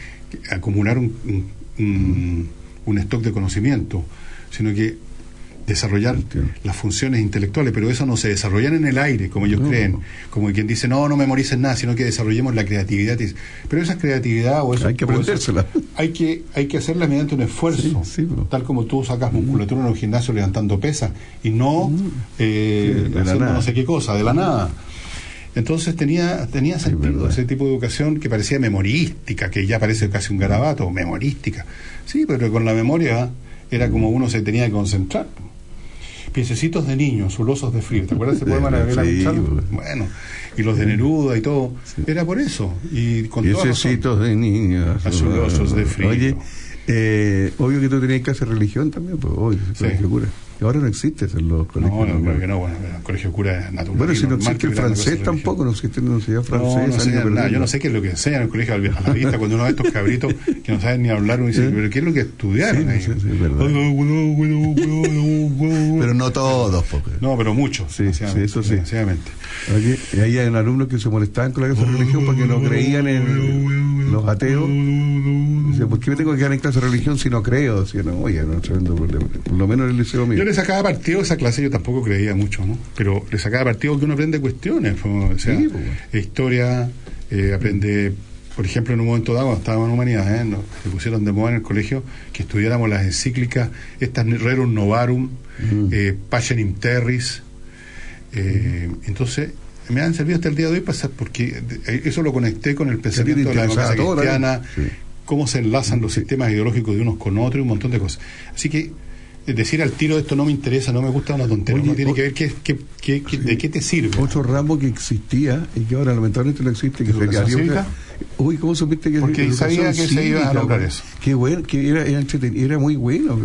acumular un, un- un- un stock de conocimiento, sino que desarrollar las funciones intelectuales, pero eso no se desarrollan en el aire, como ellos No, creen, no. como quien dice, no, no memorices nada, sino que desarrollemos la creatividad. Pero esa creatividad o eso, Hay que aprendérsela. hay que hay que hacerla mediante un esfuerzo, tal como tú sacas musculatura en un gimnasio levantando pesas y no eh, Mm. Sí, la haciendo no sé qué cosa, de la nada. Entonces tenía tenía sentido ese tipo de educación que parecía memorística, que ya parece casi un garabato, memorística. Sí, pero con la memoria era como uno se tenía que concentrar. Piececitos de niños, zulosos de frío. ¿Te acuerdas ese poema de Gabriela Sí. Bueno, y los de Neruda y todo. Era por eso. Y con. Piececitos de niños. Azulosos de frío. Oye, eh, obvio que tú tenías clase de religión también, pues, obvio, colegio Ahora no existe en los colegios. No, no, claro que no. Bueno, el colegio cura es natural. Bueno, si no existe el francés de tampoco, no existe no se llama No, francés. no enseñan nada. Yo no sé qué es lo que enseñan en el colegio a la vista cuando uno ve estos cabritos que no saben ni hablar, uno dice, pero ¿qué es lo que estudiaron ahí? Pero no todos, porque. No, pero muchos. Sí, sí, eso sí. Oye, y ahí hay alumnos que se molestaban con la clase de religión porque no creían en los ateos. Dice, ¿por qué me tengo que quedar en clase de religión si no creo? Decía, no, oye, no, tremendo problema. Por lo menos en el liceo mío. Yo le sacaba partido a esa clase, yo tampoco creía mucho, ¿no? Pero le sacaba partido que uno aprende cuestiones, o sea, Sí, pues. historia, eh, aprende, por ejemplo, en un momento dado, cuando estábamos en humanidades, ¿eh? nos se pusieron de moda en el colegio que estudiáramos las encíclicas, estas Rerum Novarum, eh, Pascenim Terris, eh, entonces me han servido hasta el día de hoy pasar porque eh, eso lo conecté con el pensamiento de la democracia cristiana, Sí. cómo se enlazan los sistemas ideológicos de unos con otros y un montón de cosas. Así que eh, decir al tiro esto no me interesa, no me gusta una tontería, Oye, no tiene o- que ver qué, qué- qué- qué- de qué te sirve. Otro ramo que existía y que ahora lamentablemente no existe, que ¿Educación sería- cívica? Uy, ¿cómo supiste que Porque sabía que se iba a cívica, güey? eso. Qué bueno, que era, era, era muy bueno.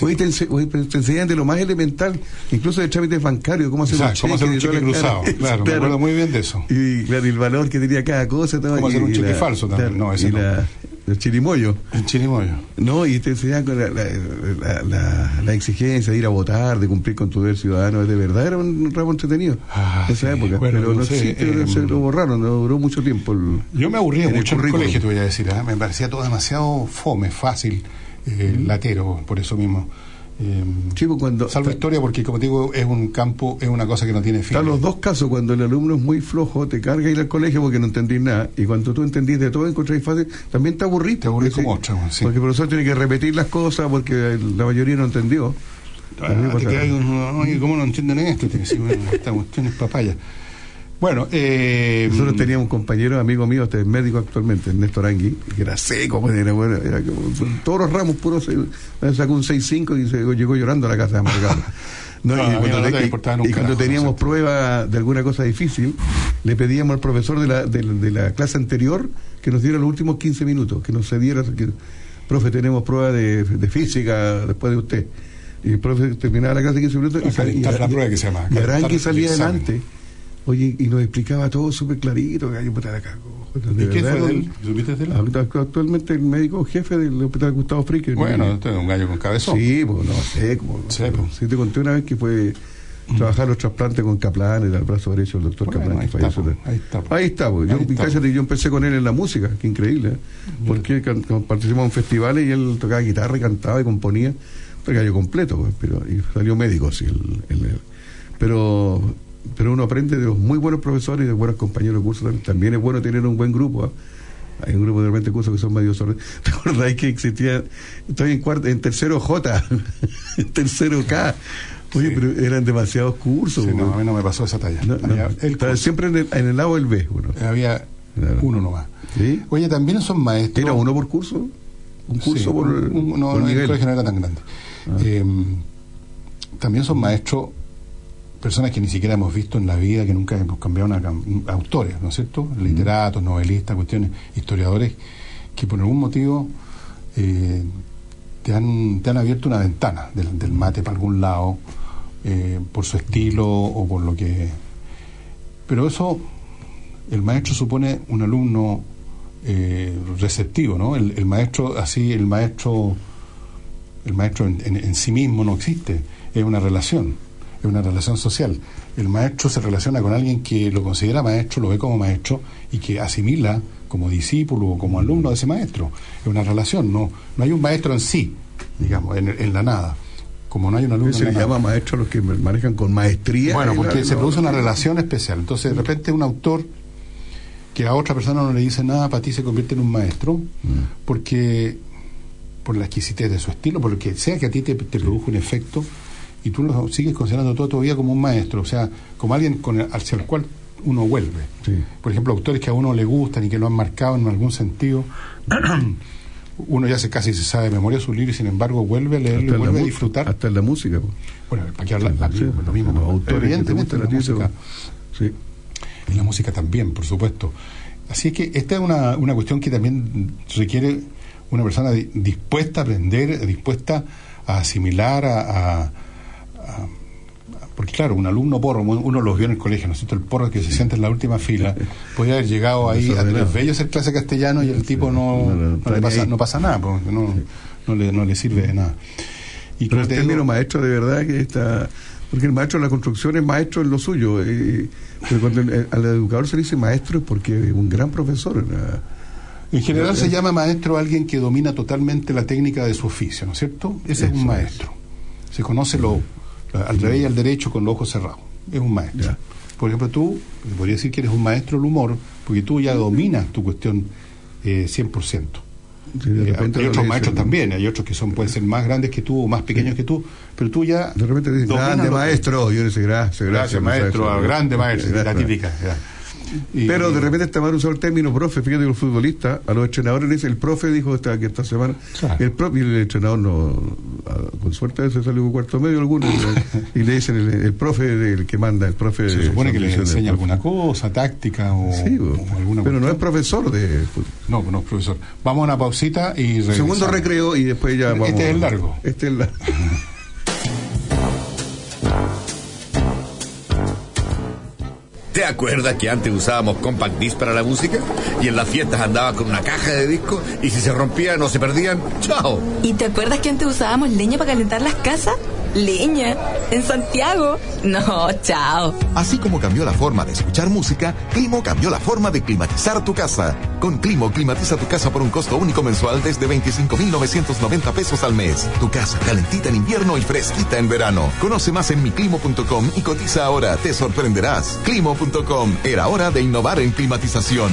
Hoy te, hoy te enseñan de lo más elemental, incluso de trámites bancarios, cómo hacer Exacto, cómo hacer un cheque cruzado. cara. Claro, me acuerdo muy bien de eso. Y claro, el valor que tenía cada cosa. todo, Cómo y- hacer un cheque la- falso también. claro, No, ese no. la- el chirimoyo. El chirimoyo. No, y te enseñaban con la, la, la- la- exigencia de ir a votar, de cumplir con tu deber ciudadano. De verdad era un ramo entretenido en esa época. Ah, bueno, pero no sé, existe, eh, se lo borraron, no duró mucho tiempo. el- Yo me aburría en mucho el currículum. colegio, te voy a decir. ¿ah? Me parecía todo demasiado fome, fácil, eh, latero, por eso mismo. Eh, cuando, salvo historia, porque como te digo, es un campo, es una cosa que no tiene fin. Están los dos casos, cuando el alumno es muy flojo, te carga ir al colegio porque no entendís nada, y cuando tú entendís de todo, encontrás fácil, también te aburrís. Te aburrís como otra, sí. Porque el profesor tiene que repetir las cosas porque la mayoría no entendió. Ah, te quedas con, "Oye, ¿cómo no entienden esto? Te decís, bueno, esta cuestión es papaya. Bueno, eh, Nosotros teníamos un compañero, amigo mío, este es médico actualmente, Ernesto Arangui, que era seco, pues, era bueno, era todos los ramos puros, sacó un 6-5 y se llegó llorando a la casa de amargado. No, No, y cuando, no te- te y- importaba un y cuando carajo, teníamos prueba de alguna cosa difícil, le pedíamos al profesor de la, de, la- de la clase anterior que nos diera los últimos 15 minutos, que nos cediera, que, profe, tenemos prueba de, de física después de usted. Y el profe terminaba la clase 15 minutos y, la prueba que se llama, y Arangui salía adelante. Oye, y nos explicaba todo súper clarito, gallo, puta la cagó. De ¿Y qué verdad, fue de ¿no? él? ¿Supiste de él? Actualmente el médico jefe del hospital Gustavo Frick. Bueno, este es un gallo con cabezón. Sí, pues no sé. Como, Sí, pues. sí, te conté una vez que fue trabajar los trasplantes con Kaplan, era el brazo derecho del doctor Bueno, ahí que está, falleció. pues, ahí está, pues. Ahí está, pues. Yo, Ahí está, cállate, yo empecé con él en la música, que increíble. ¿eh? Porque participamos en festivales y él tocaba guitarra y cantaba y componía. Fue gallo completo, pues, pero y salió médico, sí. el- el- el- pero pero uno aprende de los muy buenos profesores y de buenos compañeros de curso también. También es bueno tener un buen grupo. ¿ah? Hay un grupo de repente cursos que son medio sordos. ¿Te acordáis que existía? Estoy en cuarto, en tercero J, en tercero K. Oye, pero eran demasiados cursos. Sí, no, a mí no me pasó esa talla. No, no, Había el estaba curso. siempre en el, en el lado del B. Uno. Había uno nomás. ¿Sí? Oye, también son maestros. ¿Era uno por curso? ¿Un curso por, un- un- no, por el colegio no era tan grande. Eh, también son maestros, personas que ni siquiera hemos visto en la vida, que nunca hemos cambiado una autores, ¿no es cierto? Literatos, novelistas, cuestiones, historiadores, que por algún motivo eh, te, han, te han abierto una ventana del, del mate para algún lado, eh, por su estilo o por lo que... Pero eso, el maestro supone un alumno eh, receptivo, ¿no? El, el maestro, así, el maestro, el maestro en, en- en sí mismo no existe, es una relación, es una relación social. El maestro se relaciona con alguien que lo considera maestro, lo ve como maestro y que asimila como discípulo o como alumno de ese maestro. Es una relación, no, no hay un maestro en sí, digamos, en, en la nada. como no hay un alumno... Se le llama maestro a los que manejan con maestría. Bueno, en porque la- se produce una relación especial. Entonces, de repente, un autor que a otra persona no le dice nada, para ti se convierte en un maestro, porque por la exquisitez de su estilo, por lo que sea que a ti te, te produjo un efecto, y tú lo sigues considerando toda tu vida como un maestro, o sea, como alguien con el- hacia el cual uno vuelve. Por ejemplo, autores que a uno le gustan y que lo han marcado en algún sentido. Uno ya se casi se sabe de memoria su libro y sin embargo vuelve a leerlo Hasta y vuelve la a disfrutar. Hasta en la música. po. Bueno, para que hablar la- Sí, lo mismo, los autores evidentemente la a ti, música, Sí. y la música también, por supuesto. Así es que esta es una, una cuestión que también requiere una persona di- dispuesta a aprender, dispuesta a asimilar, a, a- a- porque claro, un alumno porro, uno los vio en el colegio, ¿no es cierto? El porro que se sienta en la última fila, podía haber llegado ahí a tres bello hacer clase castellano y el tipo no, no, le pasa, no pasa nada, porque no, no, le, no le sirve de nada. Y Pero el término maestro de verdad que está... Porque el maestro de la construcción es maestro en lo suyo. eh, pero cuando el- al educador se le dice maestro es porque es un gran profesor. ¿verdad? En general se llama maestro a alguien que domina totalmente la técnica de su oficio, ¿no es cierto? Ese es un maestro. Se conoce lo, al revés y al derecho con los ojos cerrados. Es un maestro. Por ejemplo, tú, te podría decir que eres un maestro del humor, porque tú ya dominas tu cuestión eh, 100%. Sí, Eh, hay otros dicen. maestros también, hay otros que son pueden ser más grandes que tú o más pequeños que tú, pero tú ya De repente dominas grande que- maestro. Yo le digo, gracias, Gracias, maestro, muchacho". grande maestro, la típica. Y- Pero de repente está mal usado el término profe. Fíjate que los futbolistas, a los entrenadores el profe dijo esta, que esta semana, el profe, y el entrenador no, a- con suerte a veces sale con cuarto medio alguno, y, le dicen el, el profe del que manda, el profe se supone que le son- enseña alguna cosa, táctica o, Sí, bo. o alguna pero no es profesor de No, no es profesor. Vamos a una pausita y regresamos. segundo recreo y después ya vamos. Este es el largo. Este es el largo. ¿Te acuerdas que antes usábamos compact disc para la música? Y en las fiestas andaba con una caja de discos y si se rompían o se perdían, ¡chao! ¿Y te acuerdas que antes usábamos leña para calentar las casas? ¿Leña? ¿En Santiago? No, chao. Así como cambió la forma de escuchar música, Climo cambió la forma de climatizar tu casa. Con Climo climatiza tu casa por un costo único mensual desde 25.990 pesos al mes. Tu casa calentita en invierno y fresquita en verano. Conoce más en miclimo.com y cotiza ahora, te sorprenderás. Climo.com, era hora de innovar en climatización.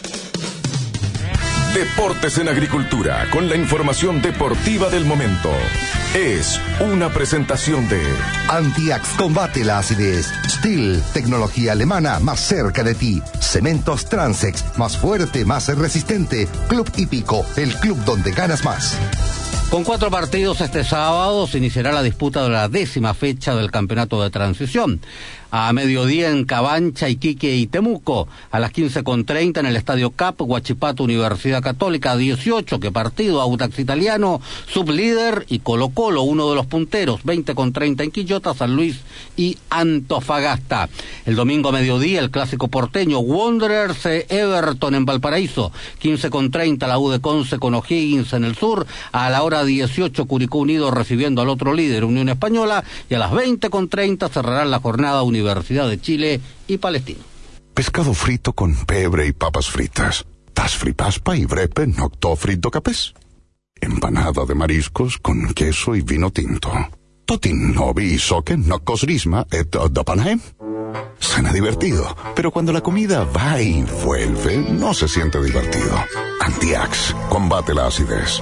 Deportes en Agricultura, con la información deportiva del momento. Es una presentación de Antiax combate la acidez. Steel, tecnología alemana más cerca de ti. Cementos Transex, más fuerte, más resistente. Club Hípico, el club donde ganas más. Con cuatro partidos este sábado se iniciará la disputa de la décima fecha del campeonato de transición. A mediodía en Cabancha, Iquique y Temuco. A las 15.30 en el Estadio CAP, Huachipato, Universidad Católica, 18. Que partido, Audax Italiano, sublíder y Colo Colo, uno de los punteros. 20.30 en Quillota, San Luis y Antofagasta. El domingo a mediodía, el clásico porteño, Wanderers eh, Everton en Valparaíso. 15.30 la U de Conce con O'Higgins en el sur. A la hora 18, Curicó Unido recibiendo al otro líder, Unión Española. Y a las 20.30 cerrarán la jornada Universidad de Chile y Palestina. Pescado frito con pebre y papas fritas. Tas fripaspa y brepe nocto frito capes. Empanada de mariscos con queso y vino tinto. Totin novi soque nocos risma et dopanaem. Suena divertido, pero cuando la comida va y vuelve, no se siente divertido. Antiax, combate la acidez.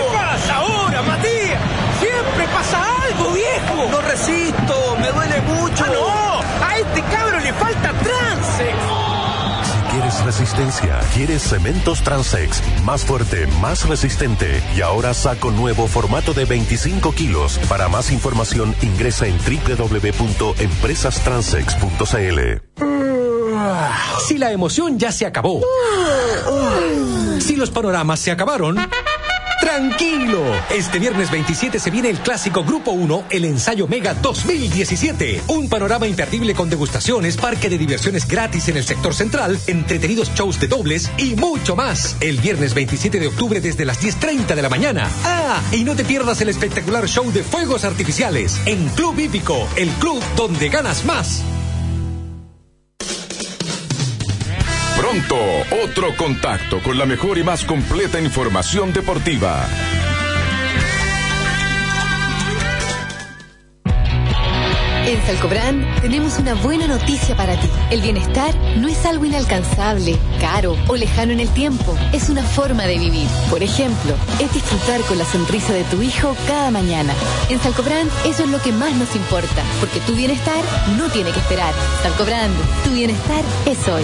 Resistencia. ¿Quieres cementos Transex? Más fuerte, más resistente. Y ahora saco nuevo formato de 25 kilos. Para más información ingresa en www.empresastransex.cl. Si la emoción ya se acabó. Si los panoramas se acabaron. Tranquilo, este viernes 27 se viene el clásico Grupo 1, el ensayo Mega 2017. Un panorama imperdible con degustaciones, parque de diversiones gratis en el sector central, entretenidos shows de dobles y mucho más. El viernes 27 de octubre desde las 10.30 de la mañana. Ah, y no te pierdas el espectacular show de fuegos artificiales en Club Hípico, el club donde ganas más. Pronto, otro contacto con la mejor y más completa información deportiva. En Salcobrand tenemos una buena noticia para ti. El bienestar no es algo inalcanzable, caro o lejano en el tiempo. Es una forma de vivir. Por ejemplo, es disfrutar con la sonrisa de tu hijo cada mañana. En Salcobrand eso es lo que más nos importa, porque tu bienestar no tiene que esperar. Salcobrand, tu bienestar es hoy.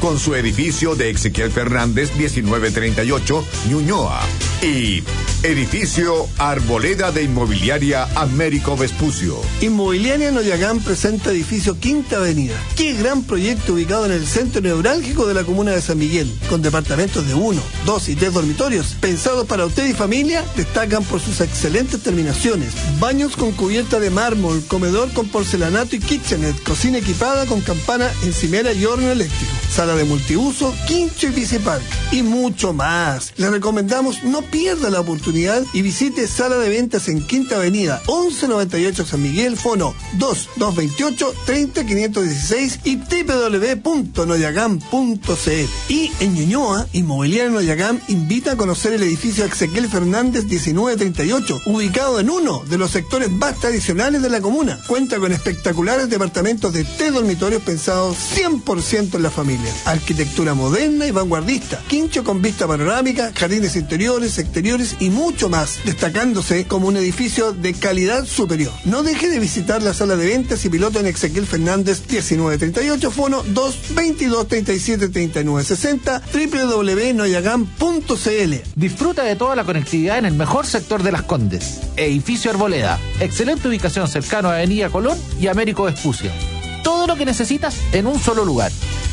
con su edificio de Ezequiel Fernández 1938, Ñuñoa. Y Edificio Arboleda de Inmobiliaria Américo Vespucio. Inmobiliaria Noyagán presenta edificio Quinta Avenida. Qué gran proyecto ubicado en el centro neurálgico de la comuna de San Miguel, con departamentos de uno, dos y tres dormitorios, pensados para usted y familia, destacan por sus excelentes terminaciones. Baños con cubierta de mármol, comedor con porcelanato y kitchenet, cocina equipada con campana encimera y horno eléctrico, sala de multiuso, quincho y bicipark y mucho más. Le recomendamos no pierda la oportunidad y visite Sala de Ventas en Quinta Avenida, 1198 San Miguel, Fono 2228 30516 y www.noyagam.cl. Y en Ñuñoa, Inmobiliaria Noyagam invita a conocer el edificio Ezequiel Fernández 1938, ubicado en uno de los sectores más tradicionales de la comuna. Cuenta con espectaculares departamentos de tres dormitorios pensados 100% en la familia. Arquitectura moderna y vanguardista, quincho con vista panorámica, jardines interiores, exteriores y mucho más, destacándose como un edificio de calidad superior. No deje de visitar la sala de ventas y piloto en Ezequiel Fernández 1938, fono 222 37 39 60, www.noyagam.cl. Disfruta de toda la conectividad en el mejor sector de Las Condes. Edificio Arboleda. Excelente ubicación cercano a Avenida Colón y Américo Vespucio. Todo lo que necesitas en un solo lugar,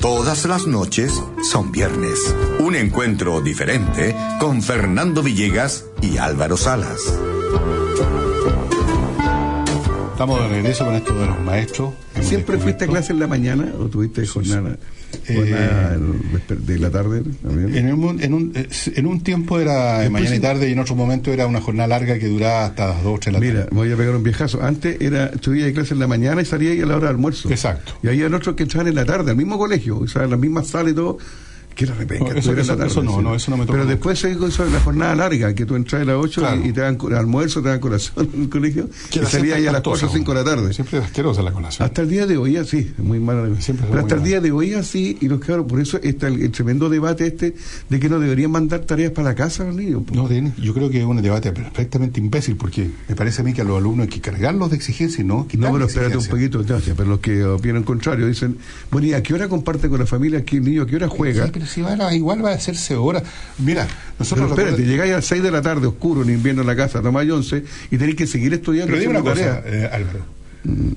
Todas las noches son viernes. Un encuentro diferente con Fernando Villegas y Álvaro Salas. Estamos de regreso con esto de los maestros. ¿Siempre fuiste a clase en la mañana o tuviste jornada, jornada de la tarde también? En un, en un, eh, en un tiempo era de Después mañana y tarde y en otro momento era una jornada larga que duraba hasta las 2 3 de la Mira, tarde. me voy a pegar un viejazo. Antes era, estudiaba de clase en la mañana y salía ahí a la hora de almuerzo. Exacto. Y había otros que entraban en la tarde, al mismo colegio, o sea, en la misma sala y todo. Que era repenca, No, eso- tarde, eso no, sí. no, eso no me tocó Pero después se hizo eso de la jornada larga, que tú entras a las 8 Claro. y, y te dan almuerzo, te dan colación en el colegio. Que y la salía ahí a las siempre 4 o 5 de la tarde. Siempre es asquerosa la colación. Hasta el día de hoy así, muy mala. Siempre Pero hasta el día de hoy así, y los cabros, por eso está el, el tremendo debate este de que no deberían mandar tareas para la casa a los niños. No, yo creo que es un debate perfectamente imbécil porque me parece a mí que a los alumnos hay que cargarlos de exigencia y no No, pero espérate un poquito, Ignacia, pero los que opinan contrario dicen, bueno, ¿y a qué hora comparte con la familia? ¿Qué niño a qué hora juega? Sí, pero si va a igual va a hacerse hora. Mira, nosotros... Pero espérate, recuerda- llegáis a las 6 de la tarde, oscuro, en invierno en la casa, tomáis 11 y tenéis que seguir estudiando. Pero dime una cosa, tareas. eh, Álvaro.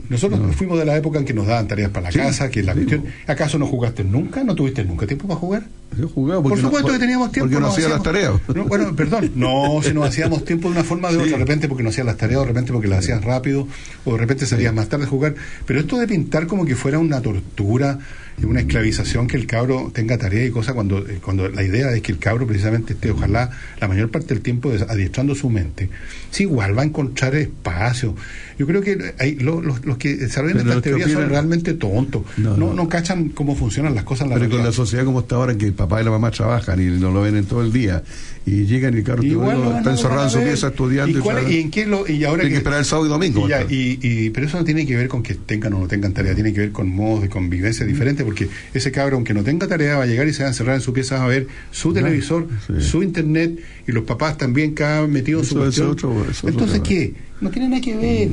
Nosotros fuimos de la época en que nos daban tareas para la Sí, casa, que la cuestión... ¿Acaso no jugaste nunca? ¿No tuviste nunca tiempo para jugar? Yo jugaba Por porque no- supuesto que teníamos tiempo. Porque no nos hacía las hacíamos- tareas. No, bueno, perdón. No, si nos hacíamos tiempo de una forma o de Sí. otra. De repente porque no hacías las tareas, o de repente porque las hacías rápido, o de repente salías más tarde a jugar. Pero esto de pintar como que fuera una tortura una esclavización que el cabro tenga tarea y cosas, cuando, eh, cuando la idea es que el cabro precisamente esté, ojalá, la mayor parte del tiempo adiestrando su mente, sí, igual va a encontrar espacio. Yo creo que hay, lo- los, los que desarrollan estas teorías son realmente tontos. No, No, no. no, cachan cómo funcionan las cosas en la Pero con realidad. la sociedad como está ahora, en que el papá y la mamá trabajan y no lo ven en todo el día, y llegan y el van está encerrado en su pieza estudiando. ¿Y, cuál- y en qué lo, y ahora que esperar el sábado y domingo, Y ya, y- y- pero eso no tiene que ver con que tengan o no tengan tarea, tiene que ver con modos de convivencia diferentes, porque ese cabro, aunque no tenga tarea, va a llegar y se va a encerrar en su pieza a ver su televisor, su internet, y los papás también cada vez metidos en su cuestión. otro- eso es otro Entonces. ¿qué? No tiene nada que ver.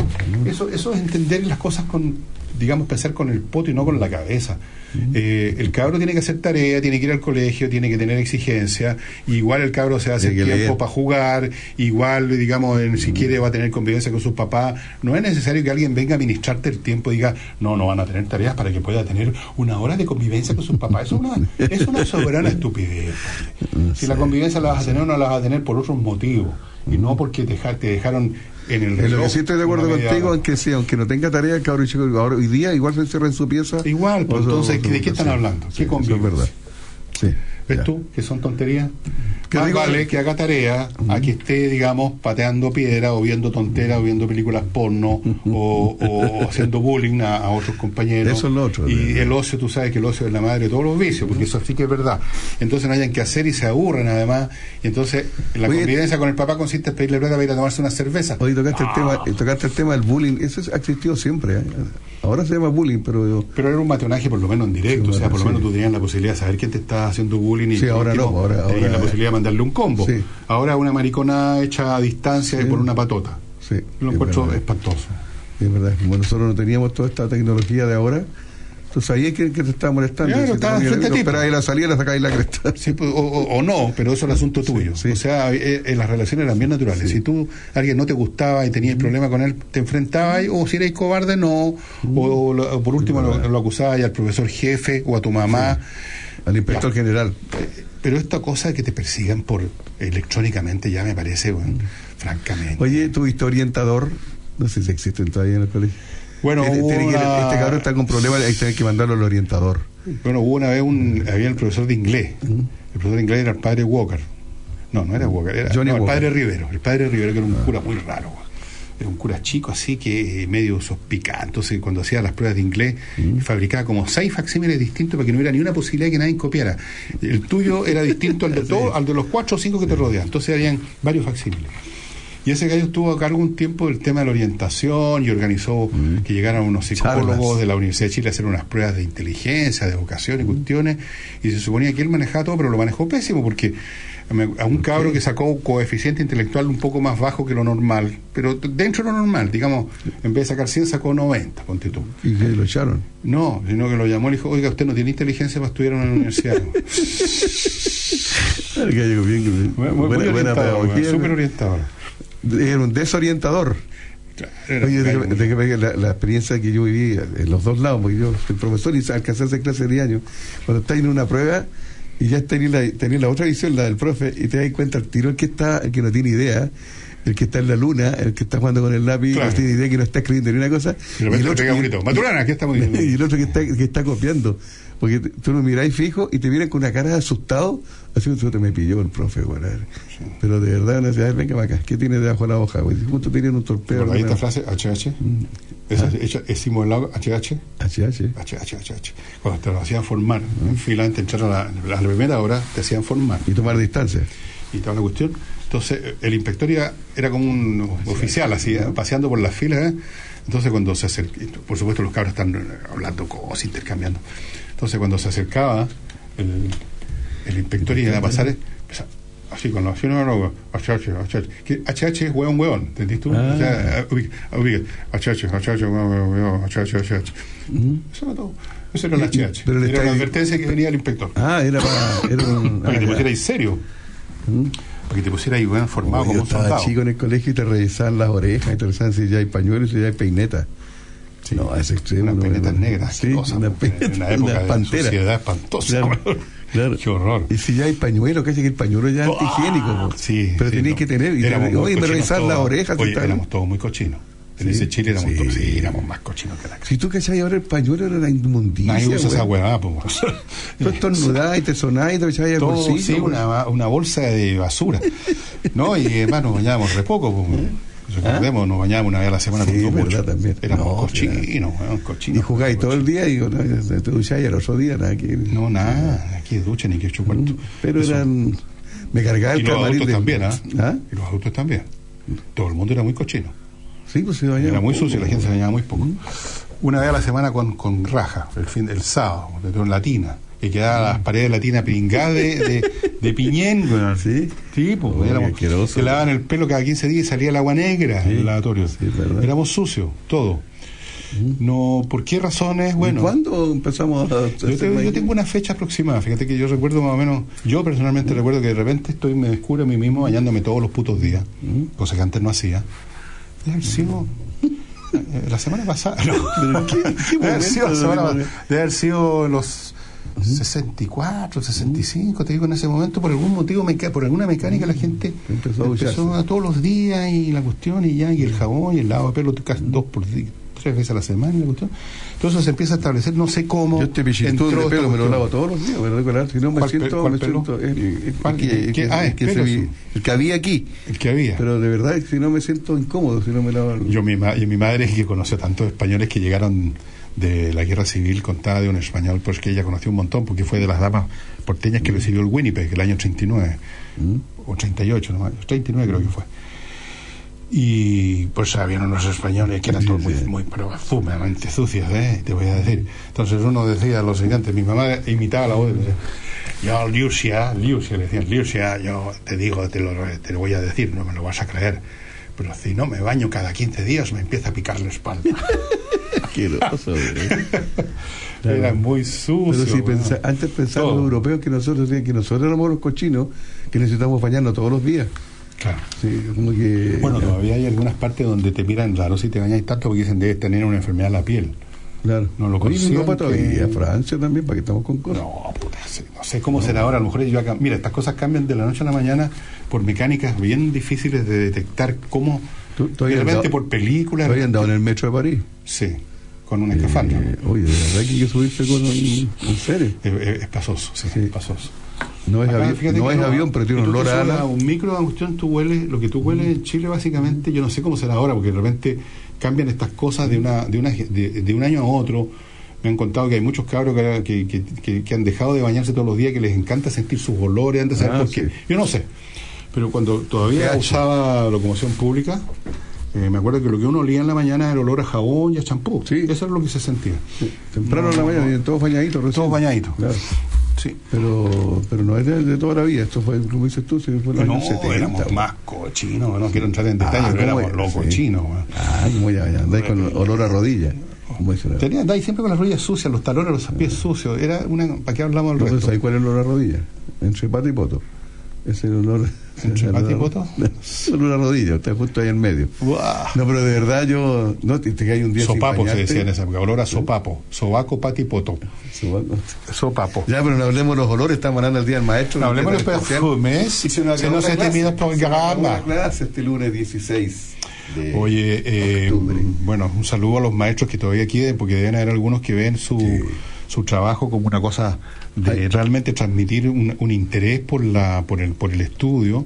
Eso, eso es entender las cosas con, digamos, pensar con el poto y no con la cabeza. Eh, el cabro tiene que hacer tarea, tiene que ir al colegio, tiene que tener exigencia, igual el cabro se hace tiempo para jugar, igual, digamos, en- si quiere va a tener convivencia con sus papás. No es necesario que alguien venga a ministrarte el tiempo y diga, no, no van a tener tareas para que pueda tener una hora de convivencia con sus papás. Eso es una, es una soberana estupidez. hombre. Si la convivencia la vas a tener o no la vas a tener por otros motivos y no porque te, deja- te dejaron en el En lo reloj que sí estoy de acuerdo contigo hora. en que sí, aunque no tenga tarea, el cabrón chico ahora hoy día igual se encierra en su pieza. Igual, pues, sea, entonces, sea, ¿de qué están hablando? ¿Qué eso es verdad. Sí. ¿Ves ya. tú que son tonterías? Que Más digo- vale que haga tarea a que esté, digamos, pateando piedra o viendo tonteras o viendo películas porno o, o haciendo bullying a, a otros compañeros. Eso es lo otro, Y el ocio, tú sabes que el ocio es la madre de todos los vicios, porque eso sí que es verdad. Entonces no hayan que hacer y se aburren además. Y entonces la Oye, convivencia con el papá consiste en pedirle plata para ir a tomarse una cerveza. Hoy tocaste, Ah. el tema, eh, tocaste el tema del bullying, eso es- ha existido siempre. ¿eh? Ahora se llama bullying, pero Pero era un mateonaje por lo menos en directo, Sí, o sea, por lo menos tú tenías la posibilidad de saber quién te está haciendo bullying y Sí, ahora no, ahora- tenías ahora- la posibilidad de mandarle un combo. Sí. Ahora una maricona hecha a distancia y por una patota. sí. Lo es encuentro verdad. espantoso. Es verdad, como nosotros no teníamos toda esta tecnología de ahora, tú sabías que, que te estaba molestando. Claro, estaba a la salida la sacáis la cresta. Sí, pues, o, o- o no, pero eso es el asunto tuyo. O sea, eh, eh, las relaciones eran bien naturales. Si tú, alguien no te gustaba y tenías problema con él, te enfrentabas, o si eres cobarde, no. O, o por último lo, lo acusabas al profesor jefe o a tu mamá. Al inspector general. Pero esta cosa de que te persigan por electrónicamente ya me parece, bueno, francamente. Oye, tuviste orientador, no sé si existen todavía en el colegio. Bueno, este, que este cabrón está con problemas, hay que tener que mandarlo al orientador. Bueno, hubo una vez un, había el profesor de inglés. El profesor de inglés era el padre Walker. No, no era Walker, era Johnny no, el Walker. padre Rivero. El padre Rivero que era un cura muy raro. Era un cura chico así que eh, medio sospicado. Entonces, cuando hacía las pruebas de inglés, fabricaba como seis facsímiles distintos para que no hubiera ni una posibilidad de que nadie copiara. El tuyo era distinto al de todos, al de los cuatro o cinco que te rodean. Entonces, habían varios facsímiles. Y ese gallo estuvo a cargo un tiempo del tema de la orientación y organizó que llegaran unos psicólogos Charlas. de la Universidad de Chile a hacer unas pruebas de inteligencia, de vocación y cuestiones. Y se suponía que él manejaba todo, pero lo manejó pésimo porque a un cabro que sacó un coeficiente intelectual un poco más bajo que lo normal, pero dentro de lo normal, digamos, en vez de sacar 100 sacó 90, ponte tú. Y que lo echaron. No, sino que lo llamó y le dijo, oiga, usted no tiene inteligencia para estudiar en la universidad. El gallo bien, Muy, muy buena, buena orientador, pedagogía. súper orientador. Era un desorientador. Era- Oye, déjame- déjame la, la experiencia que yo viví en los dos lados, porque yo soy profesor y alcancé a hacer clase de años, cuando estás en una prueba y ya tenés la, tenés la otra visión, la del profe, y te das cuenta el tiro, el que está, el que no tiene idea, el que está en la luna, el que está jugando con el lápiz, Claro. no tiene idea, que no está escribiendo ni una cosa, Y repente pega un grito, "Maturana, ¿qué estamos diciendo?" y el otro que está, que está copiando. Porque tú lo miráis fijo y te miran con una cara de asustado, así te me pilló el profe, a ver. Pero de verdad, una ciudad, venga acá, ¿qué tiene debajo de la hoja? güey? Justo tienen un torpedo. ¿Recordáis esta frase? HH. Esa Ah. hecha, es simulado HH. HH. HH. Cuando te lo hacían formar, en fila antes de entrar a la, a la primera hora, te hacían formar. Y tomar distancia. Y toda la cuestión. Entonces, el inspector iba- era como un oficial, así, eh, paseando por las filas. ¿eh? Entonces, cuando se acercaba, por supuesto, los cabros están eh, hablando cosas, intercambiando. Entonces, cuando se acercaba, el, el inspector iba a pasar, empezaba así con la acción, no, no, HH, HH. Que HH es hueón, hueón, ¿entendís tú? Ah. O sea, ubica, HH, HH, hueón, hueón, HH, HH. Eso era todo. Eso era Y- HH. pero era una advertencia que venía el inspector. Ah, era para. Era un, Para que ah, te ya. pusieras serio. Para que te pusieras igual formado Como yo estaba chico en el colegio y te revisaban las orejas y te revisaban si ya hay pañuelos y si ya hay peineta. No, es extremo. Unas peinetas negras, Sí, qué cosa, una porque peineta, en una época de suciedad espantosa. Claro. Qué horror. Y si ya hay pañuelo, que que el pañuelo ya es antihigiénico. po. Sí, Pero sí, tenías no. que tener. Y Éramos oye, me revisaban las orejas. Oye, tal. éramos todos muy cochinos. En Sí, ese Chile éramos sí. todos, sí, éramos más cochinos que la Si tú cachai ahora el pañuelo era la inmundicia. Nadie usa esa huevada, pues. Tú estornudabas y te sonabas y te echabas al bolsillo. sí, una, una bolsa de basura. ¿No? Y además nos bañábamos re poco, pues. Recordemos, nos bañábamos una vez a la semana. Sí, con verdad también. Éramos No, cochinos, cochinos. Y jugáis todo el día y no, te ducháis al otro día. Nada, que, No, nada, aquí es ducha ni que chupar. pero Eso. eran. Me cargaba Y el los camarín. adultos de- también, ¿ah? ¿Ah? Y los adultos también. Todo el mundo era muy cochino. Sí, pues se bañaba Era muy sucio, la gente se bañaba muy poco. Mm. Una vez a la semana con, con raja, el fin el sábado, de en latina. Y quedaba las paredes de latina pringadas de, de, de piñén. Sí. Sí, pues éramos, asqueroso. se lavaban el pelo cada 15 días y salía el agua negra en el lavatorio. éramos sucios, todo. No, ¿por qué razones? Bueno, ¿Y ¿Cuándo empezamos a.? yo, te- yo tengo una fecha aproximada, fíjate que yo recuerdo más o menos, yo personalmente recuerdo que de repente estoy, me descubro a mí mismo bañándome todos los putos días, cosa que antes no hacía. Haber sido eh, la semana pasada, no. Debe haber sido la semana. Debe haber sido los 64, 65, te digo, en ese momento, por algún motivo, por alguna mecánica, la gente Empezó a todos los días y la cuestión, y ya, y el jabón, y el lavado de pelo, dos por día, tres veces a la semana, la cuestión. Entonces se empieza a establecer, no sé cómo. Yo este pichitón de pelo me lo lavo todos los días, recuerdo, si no me ¿Cuál pe- siento, me el, el- ¿Cuál? el que- Ah, es se el había aquí. El que había. Pero de verdad, si no me siento incómodo, si no me lavo Yo, mi, ma- y mi madre, que conoció tantos españoles que llegaron de la guerra civil, contaba de un español, pues que ella conoció un montón, porque fue de las damas porteñas que recibió el Winnipeg el año 39, o 38, no, 39 creo que fue. Y pues habían unos españoles que eran todos muy, muy pero sumamente sucios, ¿eh? te voy a decir. Entonces uno decía lo siguiente, mi mamá imitaba la voz, decía, yo, Lucia, Lucia, le decían, Lucia, yo te digo, te lo, te lo voy a decir, no me lo vas a creer, pero si no me baño cada 15 días me empieza a picar la espalda. asqueroso. Era muy sucio. Pero si pensa- antes pensaban los europeos que nosotros que nosotros éramos los cochinos, que necesitamos bañarnos todos los días. Claro. Sí, como que. Bueno, todavía hay algunas partes donde te miran raro si te bañas tanto porque dicen debes tener una enfermedad en la piel. Claro. No lo consienten. Europa todavía, Francia también, para que estamos con cosas. No, puta, no sé cómo será ahora. A lo mejor yo acá, mira, estas cosas cambian de la noche a la mañana por mecánicas bien difíciles de detectar cómo ¿Tú, tú andado- por películas. tú habías andado en el metro de París? Sí, con una escafandra. Eh, oye, de verdad que hay que subirse con un. En serio. Es, es- pasoso, sí, es pasoso. No es, Acá, avión, no es avión, pero tiene un olor a ala. un micro de cuestión, tú hueles, lo que tú hueles en Chile básicamente, yo no sé cómo será ahora, porque de repente cambian estas cosas de una, de una, de, de un año a otro. Me han contado que hay muchos cabros que, que, que- que- que han dejado de bañarse todos los días, que les encanta sentir sus olores, antes de saber Ah, por qué. sí. Yo no sé. Pero cuando todavía usaba locomoción pública, eh, me acuerdo que lo que uno olía en la mañana era el olor a jabón y a champú. Sí. Eso era lo que se sentía. Temprano en la mañana, no. todos bañaditos. recién. Todos bañaditos. Claro. Sí. Pero, pero no es de, toda la vida, esto fue, como dices tú, si fue los No, años 70. éramos más cochinos, no quiero entrar en detalle, Ah, pero éramos ¿cómo los? Sí. cochinos. weón. Ah, como ya, ya andáis con olor a rodilla. Tenía, andáis siempre con las rodillas sucias, los talones, los pies sucios. Era una, ¿Para qué hablamos del resto? ¿sabes cuál es el olor a rodilla? Entre pata y poto. Es el olor. ¿Entre el pata y olor- poto? El olor a rodilla, está justo ahí en medio. Buah. No, pero de verdad yo. No, te, te cae un día sin Sopapo se decía en esa época, olor a sopapo, sobaco, pati, poto. Sopapo. Sopapo. Ya, pero no hablemos de los olores, estamos hablando del día del maestro. No hablemos de especial. perfumes, Y se nos se nos nos acabó programa. la clase este lunes 16. de- Oye, eh, bueno, un saludo a los maestros que todavía queden, porque deben haber algunos que ven su, su trabajo como una cosa de realmente transmitir un, un interés por, la, por, el, por el estudio.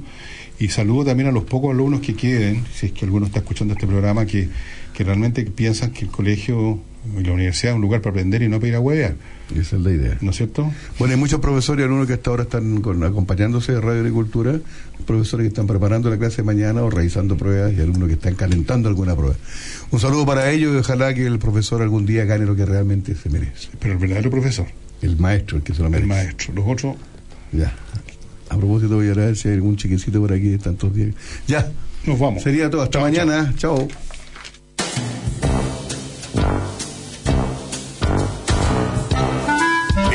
Y saludo también a los pocos alumnos que queden, si es que alguno está escuchando este programa, que, que realmente piensan que el colegio y la universidad es un lugar para aprender y no para ir a huevear. Esa es la idea. ¿No es cierto? Bueno, hay muchos profesores y alumnos que hasta ahora están con- acompañándose de Radio Agricultura, profesores que están preparando la clase de mañana o realizando pruebas y alumnos que están calentando alguna prueba. Un saludo para ellos y ojalá que el profesor algún día gane lo que realmente se merece. Pero el verdadero profesor. El maestro, el que se lo merece. El maestro. Los otros. Ya. A propósito, voy a ver si hay algún chiquecito por aquí de tantos días. Ya. Nos vamos. Sería todo. Hasta mañana. chao.